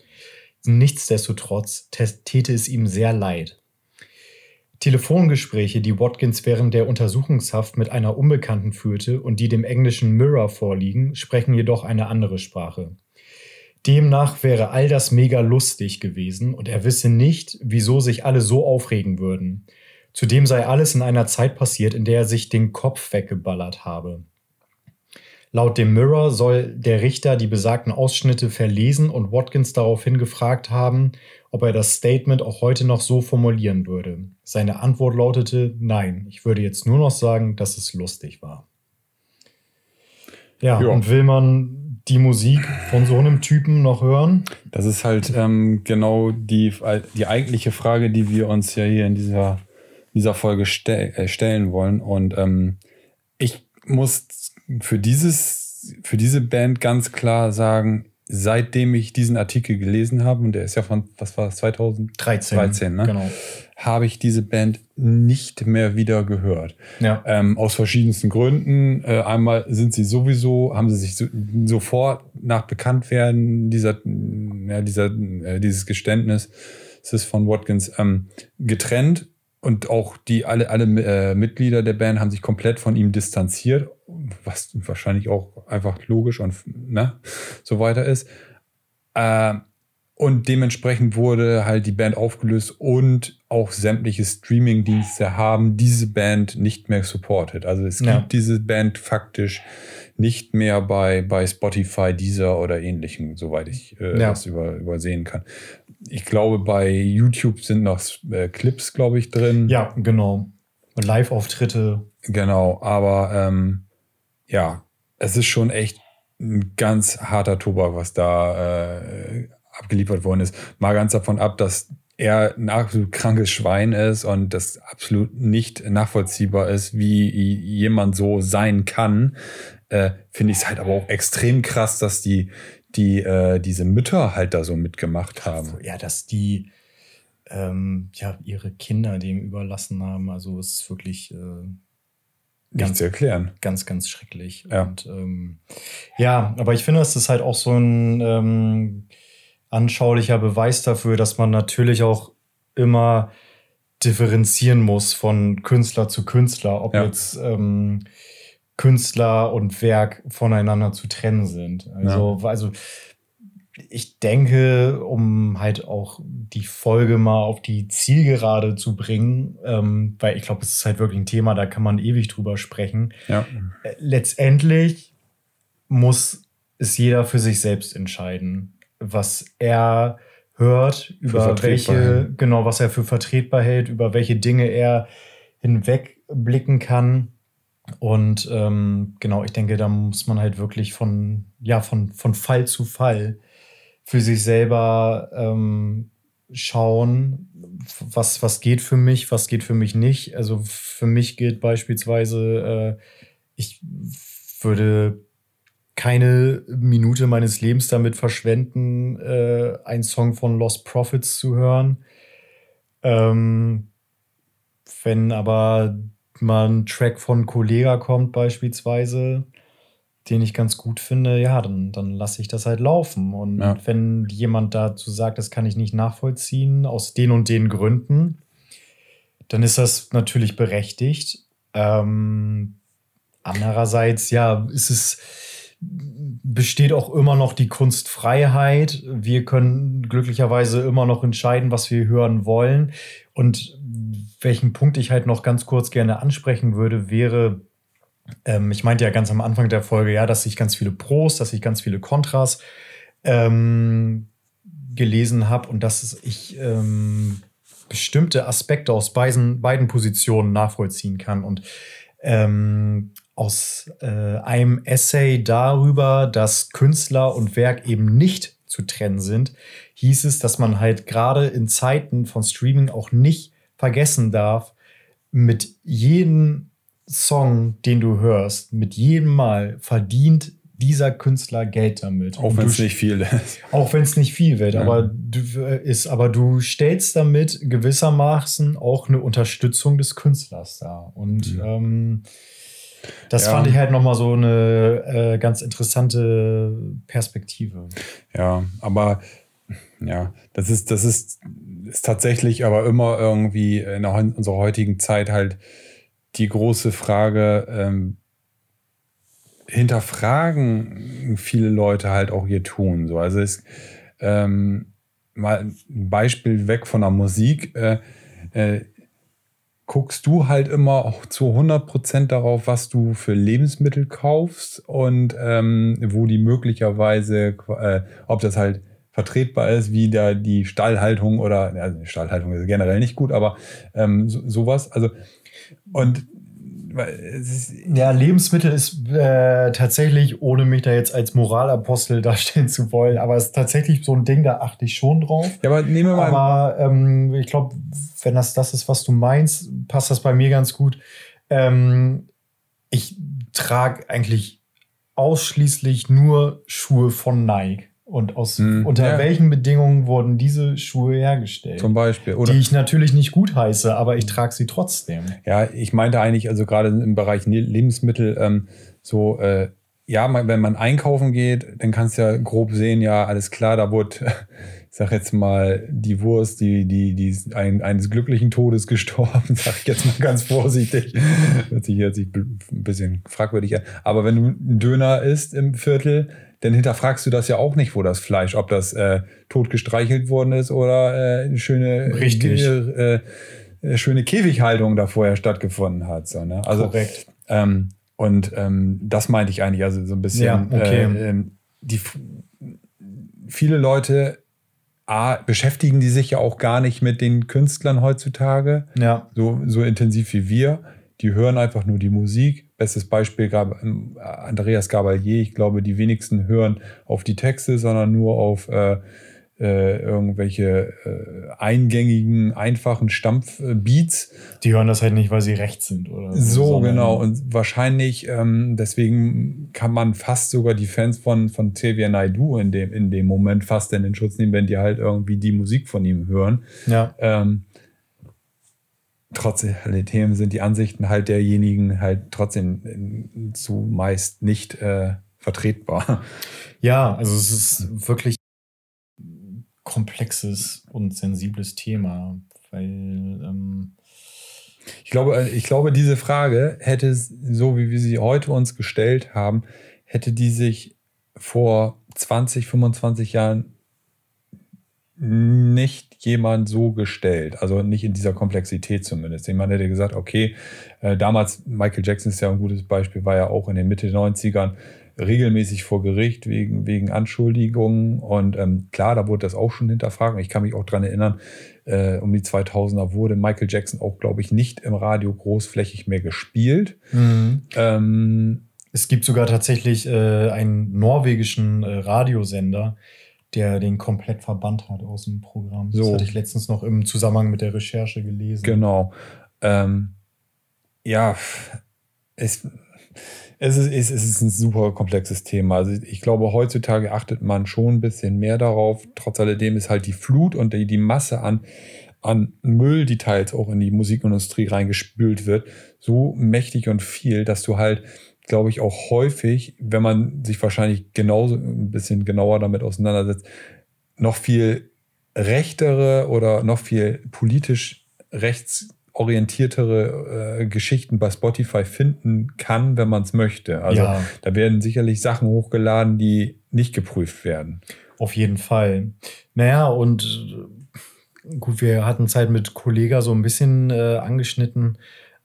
Nichtsdestotrotz täte es ihm sehr leid. Telefongespräche, die Watkins während der Untersuchungshaft mit einer Unbekannten führte und die dem englischen Mirror vorliegen, sprechen jedoch eine andere Sprache. Demnach wäre all das mega lustig gewesen und er wisse nicht, wieso sich alle so aufregen würden. Zudem sei alles in einer Zeit passiert, in der er sich den Kopf weggeballert habe. Laut dem Mirror soll der Richter die besagten Ausschnitte verlesen und Watkins daraufhin gefragt haben, ob er das Statement auch heute noch so formulieren würde. Seine Antwort lautete, nein, ich würde jetzt nur noch sagen, dass es lustig war. Ja, ja. und will man die Musik von so einem Typen noch hören? Das ist halt ähm, genau die, die eigentliche Frage, die wir uns ja hier in dieser, dieser Folge ste äh, stellen wollen. Und ähm, ich muss für dieses, für diese Band ganz klar sagen, seitdem ich diesen Artikel gelesen habe, und der ist ja von, was war das, 2013, 13, ne? genau. habe ich diese Band nicht mehr wieder gehört. Ja. Ähm, aus verschiedensten Gründen. Äh, einmal sind sie sowieso, haben sie sich so, sofort nach Bekanntwerden dieser, ja, dieser, äh, dieses Geständnis, es ist von Watkins, ähm, getrennt und auch die alle, alle äh, Mitglieder der Band haben sich komplett von ihm distanziert, was wahrscheinlich auch einfach logisch und ne, so weiter ist. Äh, und dementsprechend wurde halt die Band aufgelöst und auch sämtliche Streaming-Dienste haben diese Band nicht mehr supported. Also es ja. gibt diese Band faktisch nicht mehr bei, bei Spotify, Deezer oder ähnlichem, soweit ich äh, ja. das über, übersehen kann ich glaube, bei YouTube sind noch äh, Clips, glaube ich, drin. Ja, genau. Live-Auftritte. Genau, aber ähm, ja, es ist schon echt ein ganz harter Tobak, was da äh, abgeliefert worden ist. Mal ganz davon ab, dass er ein absolut krankes Schwein ist und das absolut nicht nachvollziehbar ist, wie jemand so sein kann, äh, finde ich es halt aber auch extrem krass, dass die, die äh, diese Mütter halt da so mitgemacht haben. Ja, dass die ähm, ja ihre Kinder dem überlassen haben. Also es ist wirklich äh, ganz zu erklären. Ganz, ganz schrecklich. Ja. Und ähm, ja, aber ich finde, es ist halt auch so ein ähm, anschaulicher Beweis dafür, dass man natürlich auch immer differenzieren muss von Künstler zu Künstler, ob ja. jetzt ähm, Künstler und Werk voneinander zu trennen sind. Also, ja. also ich denke, um halt auch die Folge mal auf die Zielgerade zu bringen, ähm, weil ich glaube, es ist halt wirklich ein Thema, da kann man ewig drüber sprechen. Ja. Äh, letztendlich muss es jeder für sich selbst entscheiden, was er hört, über welche, genau, was er für vertretbar hält, über welche Dinge er hinwegblicken kann. Und ähm, genau, ich denke, da muss man halt wirklich von, ja, von, von Fall zu Fall für sich selber ähm, schauen, was, was geht für mich, was geht für mich nicht. Also für mich gilt beispielsweise, äh, ich würde keine Minute meines Lebens damit verschwenden, äh, einen Song von Lost Profits zu hören. Ähm, wenn aber mal ein Track von Kollega kommt beispielsweise, den ich ganz gut finde, ja, dann, dann lasse ich das halt laufen. Und ja. wenn jemand dazu sagt, das kann ich nicht nachvollziehen, aus den und den Gründen, dann ist das natürlich berechtigt. Ähm, andererseits, ja, ist es besteht auch immer noch die Kunstfreiheit. Wir können glücklicherweise immer noch entscheiden, was wir hören wollen. Und welchen Punkt ich halt noch ganz kurz gerne ansprechen würde, wäre, ähm, ich meinte ja ganz am Anfang der Folge, ja, dass ich ganz viele Pros, dass ich ganz viele Kontras ähm, gelesen habe und dass ich ähm, bestimmte Aspekte aus beiden, beiden Positionen nachvollziehen kann. Und ähm, aus äh, einem Essay darüber, dass Künstler und Werk eben nicht zu trennen sind, hieß es, dass man halt gerade in Zeiten von Streaming auch nicht vergessen darf, mit jedem Song, den du hörst, mit jedem Mal verdient dieser Künstler Geld damit. Auch wenn es nicht viel ist. Auch wenn es nicht viel wird, ja. aber du, ist, aber du stellst damit gewissermaßen auch eine Unterstützung des Künstlers dar. Und mhm. ähm, das ja. fand ich halt nochmal so eine äh, ganz interessante Perspektive. Ja, aber ja, das ist, das ist, ist tatsächlich aber immer irgendwie in unserer heutigen Zeit halt die große Frage, ähm, hinterfragen viele Leute halt auch ihr Tun. So. Also es ähm, mal ein Beispiel weg von der Musik. Äh, äh, guckst du halt immer auch zu 100% darauf, was du für Lebensmittel kaufst und ähm, wo die möglicherweise, äh, ob das halt vertretbar ist, wie da die Stallhaltung oder, also Stallhaltung ist generell nicht gut, aber ähm, so, sowas. Also, und ja, Lebensmittel ist äh, tatsächlich, ohne mich da jetzt als Moralapostel darstellen zu wollen, aber es ist tatsächlich so ein Ding, da achte ich schon drauf. Ja, aber nehmen wir mal. Aber ähm, ich glaube, wenn das das ist, was du meinst, passt das bei mir ganz gut. Ähm, ich trage eigentlich ausschließlich nur Schuhe von Nike. Und aus hm, unter ja. welchen Bedingungen wurden diese Schuhe hergestellt? Zum Beispiel. Oder die ich natürlich nicht gut heiße, aber ich trage sie trotzdem. Ja, ich meinte eigentlich, also gerade im Bereich Lebensmittel, ähm, so, äh, ja, wenn man einkaufen geht, dann kannst du ja grob sehen, ja, alles klar, da wurde, ich sag jetzt mal, die Wurst, die, die, die ist ein, eines glücklichen Todes gestorben, sag ich jetzt mal ganz vorsichtig. Hört sich jetzt ein bisschen fragwürdig an. Aber wenn du einen Döner isst im Viertel, dann hinterfragst du das ja auch nicht, wo das Fleisch, ob das äh, tot gestreichelt worden ist oder äh, eine schöne, Richtig. Äh, äh, schöne Käfighaltung da vorher stattgefunden hat. So, ne? also, Korrekt. Ähm, und ähm, das meinte ich eigentlich, also so ein bisschen. Ja, okay. äh, ähm, die, viele Leute A, beschäftigen die sich ja auch gar nicht mit den Künstlern heutzutage. Ja. So, so intensiv wie wir. Die hören einfach nur die Musik Bestes Beispiel ähm, Andreas Gabalier. Ich glaube, die wenigsten hören auf die Texte, sondern nur auf äh, äh, irgendwelche äh, eingängigen, einfachen Stampfbeats. Die hören das halt nicht, weil sie rechts sind, oder? So, genau. Und wahrscheinlich, ähm, deswegen kann man fast sogar die Fans von, von Xavier Naidoo in dem, in dem Moment fast in den Schutz nehmen, wenn die halt irgendwie die Musik von ihm hören. Ja. Ähm, trotz alledem sind die Ansichten halt derjenigen halt trotzdem zumeist nicht äh, vertretbar. Ja, also es ist wirklich komplexes und sensibles Thema, weil ähm ich glaube, äh, ich glaube, diese Frage hätte, so wie wir sie heute uns gestellt haben, hätte die sich vor 20, 25 Jahren nicht jemand so gestellt, also nicht in dieser Komplexität zumindest. Jemand hätte gesagt, okay, äh, damals, Michael Jackson ist ja ein gutes Beispiel, war ja auch in den Mitte 90ern regelmäßig vor Gericht wegen, wegen Anschuldigungen und ähm, klar, da wurde das auch schon hinterfragt ich kann mich auch dran erinnern, äh, um die 2000er wurde Michael Jackson auch, glaube ich, nicht im Radio großflächig mehr gespielt. Mhm. Ähm, es gibt sogar tatsächlich äh, einen norwegischen äh, Radiosender, der den komplett verbannt hat aus dem Programm. So. Das hatte ich letztens noch im Zusammenhang mit der Recherche gelesen. Genau. Ähm, ja, es, es, ist, es ist ein super komplexes Thema. Also ich glaube, heutzutage achtet man schon ein bisschen mehr darauf. Trotz alledem ist halt die Flut und die, die Masse an, an Müll, die teils auch in die Musikindustrie reingespült wird, so mächtig und viel, dass du halt glaube ich, auch häufig, wenn man sich wahrscheinlich genauso ein bisschen genauer damit auseinandersetzt, noch viel rechtere oder noch viel politisch rechtsorientiertere äh, Geschichten bei Spotify finden kann, wenn man es möchte. Also ja. da werden sicherlich Sachen hochgeladen, die nicht geprüft werden. Auf jeden Fall. Naja, und gut, wir hatten Zeit mit Kollega so ein bisschen äh, angeschnitten,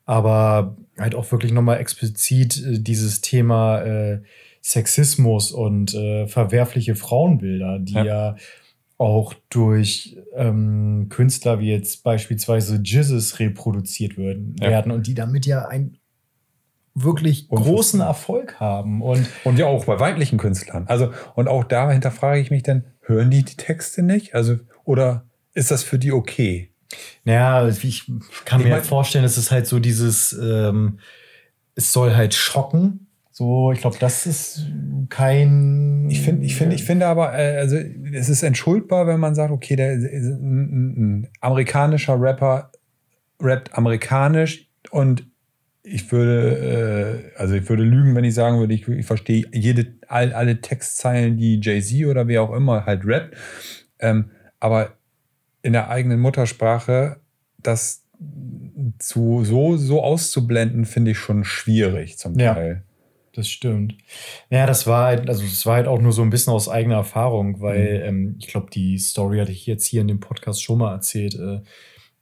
aber halt auch wirklich nochmal explizit äh, dieses Thema äh, Sexismus und äh, verwerfliche Frauenbilder, die ja, ja auch durch ähm, Künstler wie jetzt beispielsweise Jizzes reproduziert würden, ja. werden und die damit ja einen wirklich großen Erfolg haben. Und, und ja auch bei weiblichen Künstlern. Also, und auch dahinter frage ich mich dann, hören die die Texte nicht? Also, oder ist das für die okay? Naja, ich kann ich mir mein, vorstellen, es ist halt so dieses, ähm, es soll halt schocken. So, ich glaube, das ist kein. Ich finde, ich finde, ich finde aber, äh, also es ist entschuldbar, wenn man sagt, okay, der ein, ein amerikanischer Rapper rappt amerikanisch und ich würde, äh, also ich würde lügen, wenn ich sagen würde, ich, ich verstehe jede, all, alle Textzeilen, die Jay-Z oder wer auch immer halt rappt. Ähm, aber in der eigenen Muttersprache das zu, so, so auszublenden, finde ich schon schwierig zum Teil. Ja, das stimmt. Ja, das war halt, also das war halt auch nur so ein bisschen aus eigener Erfahrung, weil mhm. ähm, ich glaube, die Story hatte ich jetzt hier in dem Podcast schon mal erzählt, äh,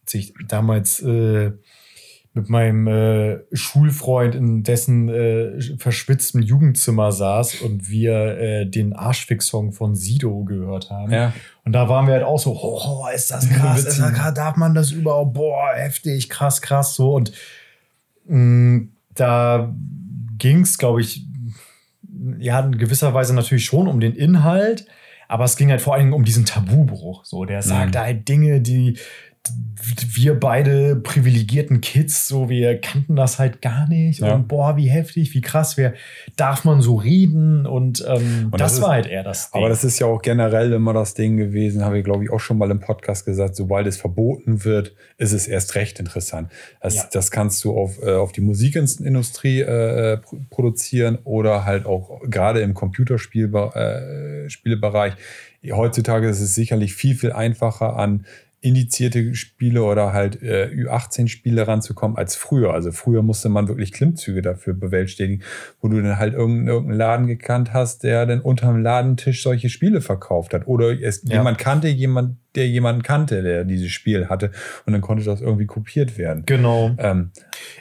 als ich damals äh, mit meinem äh, Schulfreund in dessen äh, verschwitztem Jugendzimmer saß und wir äh, den Arschfix-Song von Sido gehört haben. Ja. Und da waren wir halt auch so, oh, ist das krass, ist das krass darf man das überhaupt, boah, heftig, krass, krass, so. Und mh, mm, da ging es, glaube ich, ja, in gewisser Weise natürlich schon um den Inhalt, aber es ging halt vor allem um diesen Tabubruch. So, der sagt mhm. halt Dinge, die wir beide privilegierten Kids, so wir kannten das halt gar nicht. Ja. Und boah, wie heftig, wie krass, wer darf man so reden? Und, ähm, und das, das, war halt eher das Ding. Aber das ist ja auch generell immer das Ding gewesen, habe ich glaube ich auch schon mal im Podcast gesagt, sobald es verboten wird, ist es erst recht interessant. Das, ja. das kannst du auf, äh, auf die Musikindustrie äh, produzieren oder halt auch gerade im Computerspielbereich. Äh, Heutzutage ist es sicherlich viel, viel einfacher an indizierte Spiele oder halt äh, Ü18-Spiele ranzukommen als früher. Also früher musste man wirklich Klimmzüge dafür bewältigen, wo du dann halt irgendeinen, irgendeinen Laden gekannt hast, der dann unterm Ladentisch solche Spiele verkauft hat. Oder es, ja. jemand kannte jemand, der jemanden kannte, der dieses Spiel hatte. Und dann konnte das irgendwie kopiert werden. Genau. Ähm,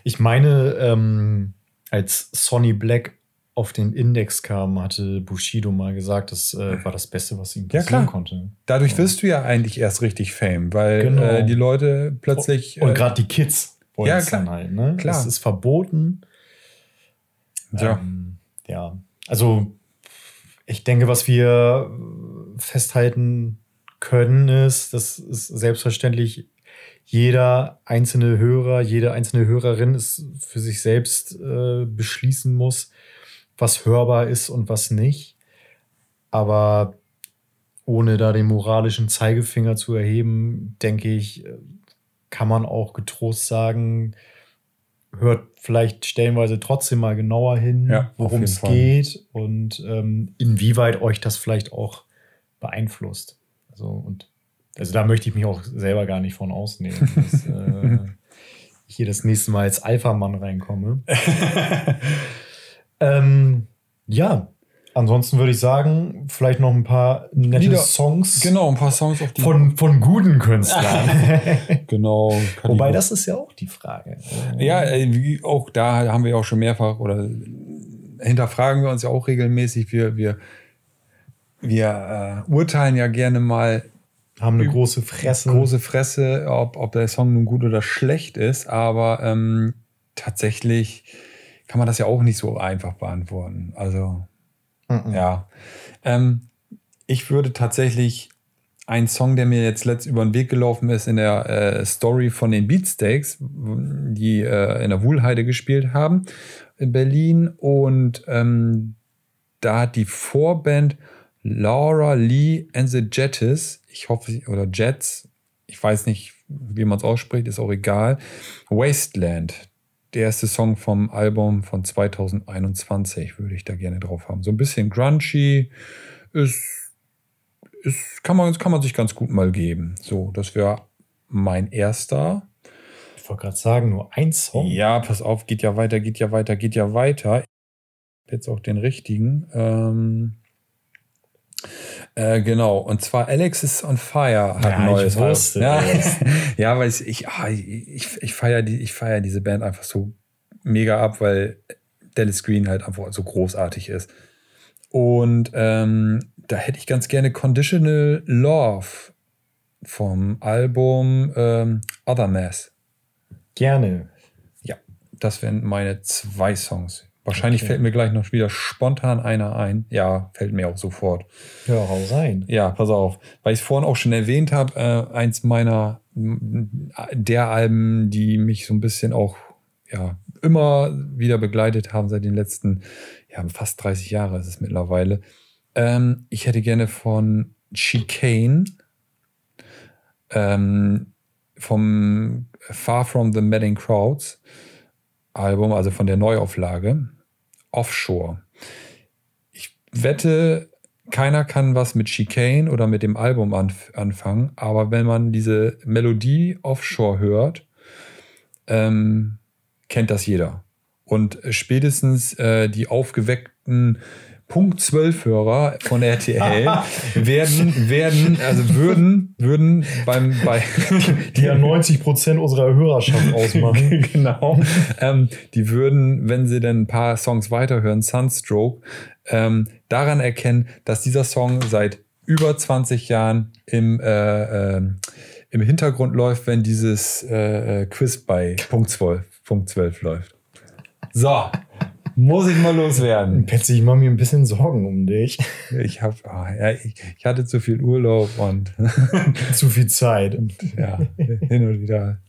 ich meine, ähm, als Sonny Black auf den Index kam, hatte Bushido mal gesagt, das äh, war das Beste, was ihm passieren ja, konnte. Dadurch ja. wirst du ja eigentlich erst richtig Fame, weil genau. äh, die Leute plötzlich. Und, und äh, gerade die Kids wollen ja, es dann halt. Ne? Klar. Das ist verboten. Ja. Ähm, ja. Also, ich denke, was wir festhalten können, ist, dass es selbstverständlich jeder einzelne Hörer, jede einzelne Hörerin es für sich selbst äh, beschließen muss, was hörbar ist und was nicht. Aber ohne da den moralischen Zeigefinger zu erheben, denke ich, kann man auch getrost sagen, hört vielleicht stellenweise trotzdem mal genauer hin, ja, worum es geht und ähm, inwieweit euch das vielleicht auch beeinflusst. Also, und, also da möchte ich mich auch selber gar nicht von ausnehmen, dass äh, ich hier das nächste Mal als Alpha-Mann reinkomme. Ähm, ja, ansonsten würde ich sagen, vielleicht noch ein paar nette Lieder, Songs. Genau, ein paar Songs auf die von, von guten Künstlern. genau. Wobei das ist ja auch die Frage. Ja, äh, auch da haben wir auch schon mehrfach oder hinterfragen wir uns ja auch regelmäßig. Wir, wir, wir äh, urteilen ja gerne mal. Haben eine große Fresse. Große Fresse, ob, ob der Song nun gut oder schlecht ist, aber ähm, tatsächlich kann man das ja auch nicht so einfach beantworten. Also, mhm. ja. Ähm, ich würde tatsächlich einen Song, der mir jetzt letzt über den Weg gelaufen ist in der äh, Story von den Beatsteaks, die äh, in der Wuhlheide gespielt haben in Berlin. Und ähm, da hat die Vorband Laura Lee and the Jettis, ich hoffe, oder Jets, ich weiß nicht, wie man es ausspricht, ist auch egal. Wasteland der erste Song vom Album von 2021 würde ich da gerne drauf haben. So ein bisschen grungy, ist, ist, kann, man, kann man sich ganz gut mal geben. So, das wäre mein erster. Ich wollte gerade sagen, nur ein Song. Ja, pass auf, geht ja weiter, geht ja weiter, geht ja weiter. Jetzt auch den richtigen. Ähm, äh, genau, und zwar Alexis on Fire hat ja, ein neues wusste ja. ja, weil ich, ich, ah, ich, ich feiere die, ich feier diese Band einfach so mega ab, weil Dallas Green halt einfach so großartig ist. Und ähm, da hätte ich ganz gerne Conditional Love vom Album ähm, Other Mass. Gerne. Ja, das wären meine zwei Songs. Wahrscheinlich okay. fällt mir gleich noch wieder spontan einer ein. Ja, fällt mir auch sofort. Ja, hau rein. Ja, pass auf. Weil ich es vorhin auch schon erwähnt habe, äh, eins meiner der Alben, die mich so ein bisschen auch ja, immer wieder begleitet haben seit den letzten ja, fast 30 Jahre ist es mittlerweile. Ähm, ich hätte gerne von Chicane ähm, vom Far From the Madding Crowds Album, also von der Neuauflage, Offshore. Ich wette, keiner kann was mit Chicane oder mit dem Album anf anfangen, aber wenn man diese Melodie Offshore hört, ähm, kennt das jeder. Und spätestens äh, die aufgeweckten Punkt 12 Hörer von RTL werden, werden, also würden, würden beim, bei. Die ja 90 Prozent unserer Hörerschaft ausmachen. genau. Ähm, die würden, wenn sie dann ein paar Songs weiterhören, Sunstroke, ähm, daran erkennen, dass dieser Song seit über 20 Jahren im, äh, äh, im Hintergrund läuft, wenn dieses äh, äh Quiz bei Punkt 12, Punkt 12 läuft. So, muss ich mal loswerden. Petsy, ich mache mir ein bisschen Sorgen um dich. Ich habe, oh, ja, ich, ich, hatte zu viel Urlaub und zu viel Zeit. Und ja, hin und wieder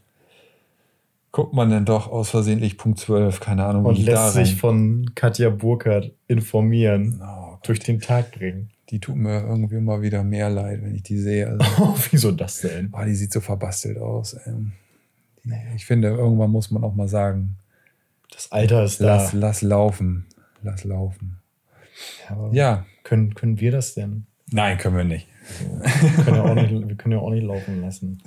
guckt man dann doch aus versehentlich Punkt 12, keine Ahnung. Und lässt sich von Katja Burkhardt informieren, oh, durch den Tag bringen. Die tut mir irgendwie immer wieder mehr leid, wenn ich die sehe. Also, oh, wieso das denn? Oh, die sieht so verbastelt aus. Ähm, ich finde, irgendwann muss man auch mal sagen, das Alter ist lass, da. Lass laufen. Lass laufen. Ja, ja. Können, können wir das denn? Nein, können wir nicht. Wir können ja auch nicht, wir können ja auch nicht laufen lassen.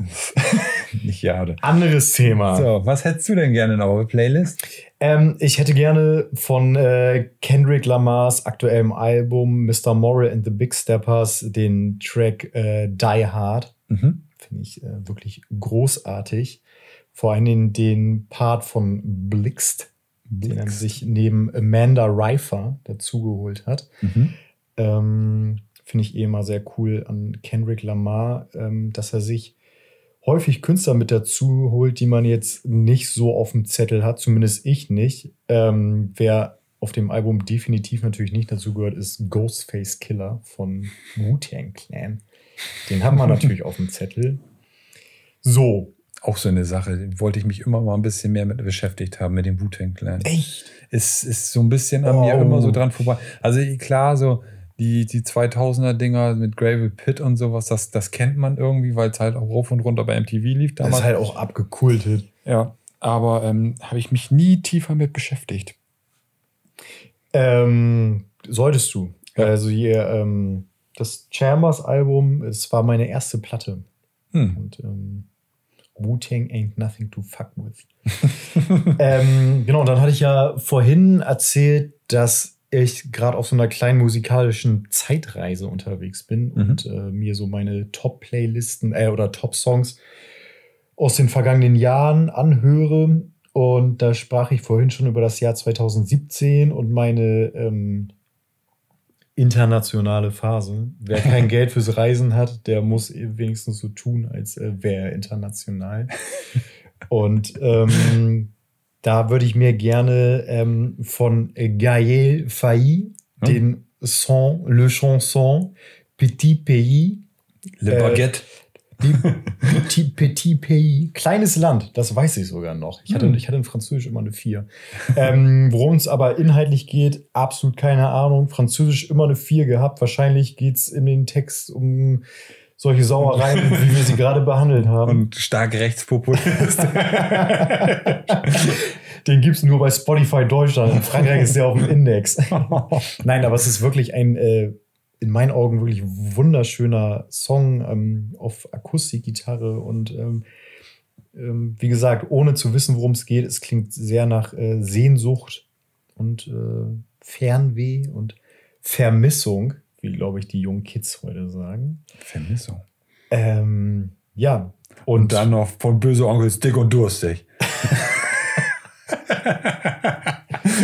nicht jade. Anderes Thema. So, was hättest du denn gerne in eurer Playlist? Ähm, ich hätte gerne von äh, Kendrick Lamars aktuellem Album Mr. Moral and the Big Steppers den Track äh, Die Hard. Mhm. Finde ich äh, wirklich großartig. Vor allen Dingen den Part von Blixt, Blixt. den er sich neben Amanda Reifer dazugeholt hat. Mhm. Ähm, Finde ich eh immer sehr cool an Kendrick Lamar, ähm, dass er sich häufig Künstler mit dazu holt, die man jetzt nicht so auf dem Zettel hat, zumindest ich nicht. Ähm, wer auf dem Album definitiv natürlich nicht dazu gehört, ist Ghostface Killer von Wu-Tang Clan. Den haben wir natürlich auf dem Zettel. So, auch so eine Sache, wollte ich mich immer mal ein bisschen mehr mit beschäftigt haben, mit dem Wu-Tang Clan. Echt? Ist, ist so ein bisschen an oh. mir immer so dran vorbei. Also klar, so die, die 2000er-Dinger mit Gravel Pit und sowas, das, das kennt man irgendwie, weil es halt auch rauf und runter bei MTV lief damals. Das ist halt auch abgekultet. Ja, aber ähm, habe ich mich nie tiefer mit beschäftigt. Ähm, solltest du. Ja. Also hier, ähm, das Chambers-Album, es war meine erste Platte. Hm. Und ähm, Wu-Tang ain't nothing to fuck with. ähm, genau, dann hatte ich ja vorhin erzählt, dass ich gerade auf so einer kleinen musikalischen Zeitreise unterwegs bin mhm. und äh, mir so meine Top-Playlisten äh, oder Top-Songs aus den vergangenen Jahren anhöre. Und da sprach ich vorhin schon über das Jahr 2017 und meine ähm, internationale Phase. Wer kein Geld fürs Reisen hat, der muss wenigstens so tun, als äh, wäre er international. Und ähm, da würde ich mir gerne ähm, von Gaël Faye hm? den Son, Le Chanson Petit Pays. Le Baguette. Äh, Petit, Petit Pays, kleines Land, das weiß ich sogar noch. Ich hatte, hm. ich hatte in Französisch immer eine 4. Ähm, Worum es aber inhaltlich geht, absolut keine Ahnung. Französisch immer eine 4 gehabt. Wahrscheinlich geht es in den Text um solche Sauereien, wie wir sie gerade behandelt haben. Und stark rechtspopulist. Den gibt es nur bei Spotify Deutschland. In Frankreich ist der auf dem Index. Nein, aber es ist wirklich ein äh, in meinen Augen wirklich wunderschöner Song ähm, auf Akustikgitarre und ähm, ähm, wie gesagt, ohne zu wissen, worum es geht, es klingt sehr nach äh, Sehnsucht und äh, Fernweh und Vermissung, wie glaube ich die jungen Kids heute sagen. Vermissung. Ähm, ja. Und, und dann noch von böse Onkels dick und durstig.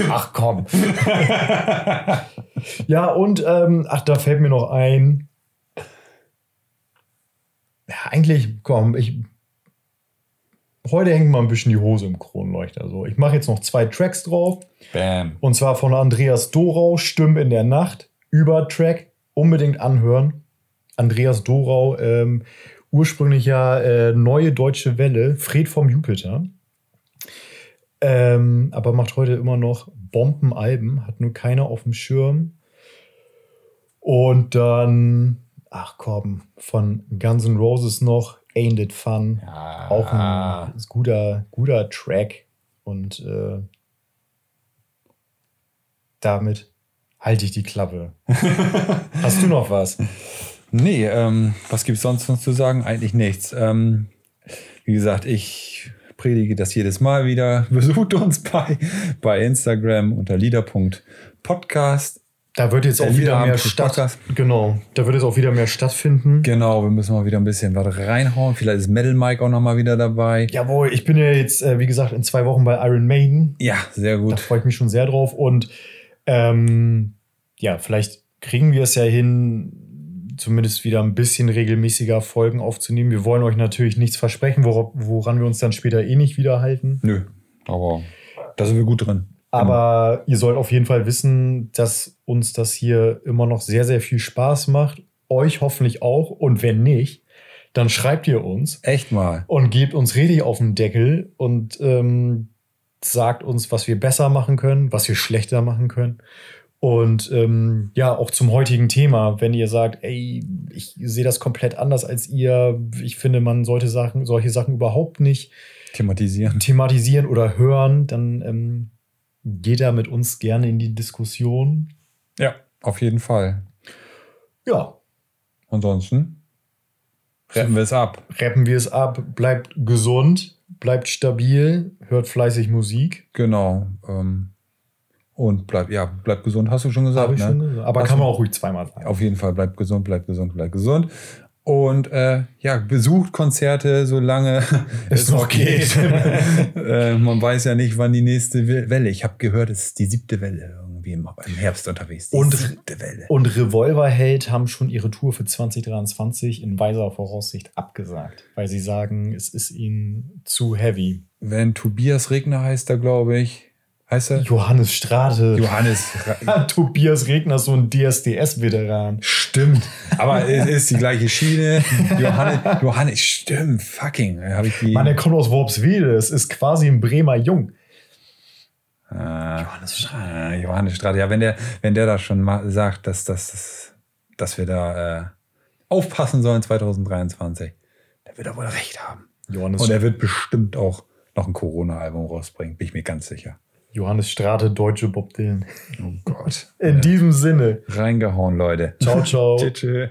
Ach komm. ja, und ähm, ach, da fällt mir noch ein. Ja, eigentlich, komm, ich. Heute hängt mal ein bisschen die Hose im Kronleuchter. So. Ich mache jetzt noch zwei Tracks drauf. Bam. Und zwar von Andreas Dorau, Stimmen in der Nacht. Über Track. Unbedingt anhören. Andreas Dorau, ähm, ursprünglich ja äh, Neue Deutsche Welle, Fred vom Jupiter. Ähm, aber macht heute immer noch Bombenalben, hat nur keiner auf dem Schirm. Und dann, ach komm, von Guns N' Roses noch Ain't It Fun. Ja. Auch ein guter, guter Track. Und äh, damit halte ich die Klappe. Hast du noch was? Nee, ähm, was gibt es sonst noch zu sagen? Eigentlich nichts. Ähm, wie gesagt, ich predige das jedes Mal wieder. Besucht uns bei, bei Instagram unter lieder.podcast. Da wird jetzt Der auch wieder mehr statt. Genau, da wird jetzt auch wieder mehr stattfinden. Genau, wir müssen mal wieder ein bisschen was reinhauen. Vielleicht ist Metal Mike auch noch mal wieder dabei. Jawohl, ich bin ja jetzt, äh, wie gesagt, in zwei Wochen bei Iron Maiden. Ja, sehr Da gut. freue ich mich schon sehr drauf. Und ähm, ja, vielleicht kriegen wir es ja hin, zumindest wieder ein bisschen regelmäßiger Folgen aufzunehmen. Wir wollen euch natürlich nichts versprechen, wora- woran wir uns dann später eh nicht wieder halten. Nö, aber da sind wir gut drin. Aber ihr sollt auf jeden Fall wissen, dass uns das hier immer noch sehr, sehr viel Spaß macht. Euch hoffentlich auch. Und wenn nicht, dann schreibt ihr uns Echt mal. und gebt uns richtig auf den Deckel und ähm, sagt uns, was wir besser machen können, was wir schlechter machen können. Und ähm, ja, auch zum heutigen Thema, wenn ihr sagt, ey, ich sehe das komplett anders als ihr, ich finde, man sollte Sachen, solche Sachen überhaupt nicht Thematisieren. thematisieren oder hören, dann ähm, geht da mit uns gerne in die Diskussion. Ja, auf jeden Fall. Ja, Ansonsten retten wir es ab. rappen wir es ab, bleibt gesund, bleibt stabil, hört fleißig Musik. Genau. Ähm, und bleib, ja, bleib gesund, hast du schon gesagt. Habe ich ne? schon gesagt. Aber Hast kann man auch ruhig zweimal sagen. Auf jeden Fall, bleibt gesund, bleibt gesund, bleibt gesund. Und äh, ja, besucht Konzerte, solange Es noch geht. äh, man weiß ja nicht, wann die nächste We- Welle. Ich habe gehört, es ist die siebte Welle irgendwie im, im Herbst unterwegs. Die Und- siebte Welle. Und Revolverheld haben schon ihre Tour für 2023 in weiser Voraussicht abgesagt, weil sie sagen, es ist ihnen zu heavy. Wenn Tobias Regner heißt er, glaube ich. Heißt er? Johannes Strate. Johannes. Tobias Regner, so ein DSDS-Veteran. Stimmt. Aber es ist die gleiche Schiene. Johannes, Johannes, stimmt. Fucking. Ich die. Mann, der kommt aus Worpswede. Es ist quasi ein Bremer Jung. Ah, Johannes Strade. Johannes Strade. Ja, wenn der, wenn der da schon mal sagt, dass, dass, dass, dass wir da äh, aufpassen sollen 2023, der wird er wohl recht haben. Johannes, Und er wird bestimmt auch noch ein Corona-Album rausbringen, bin ich mir ganz sicher. Johannes Strate, deutsche Bob Dylan. Oh Gott. In diesem Sinne. Reingehauen, Leute. Ciao, ciao. Tschüss. tschüss.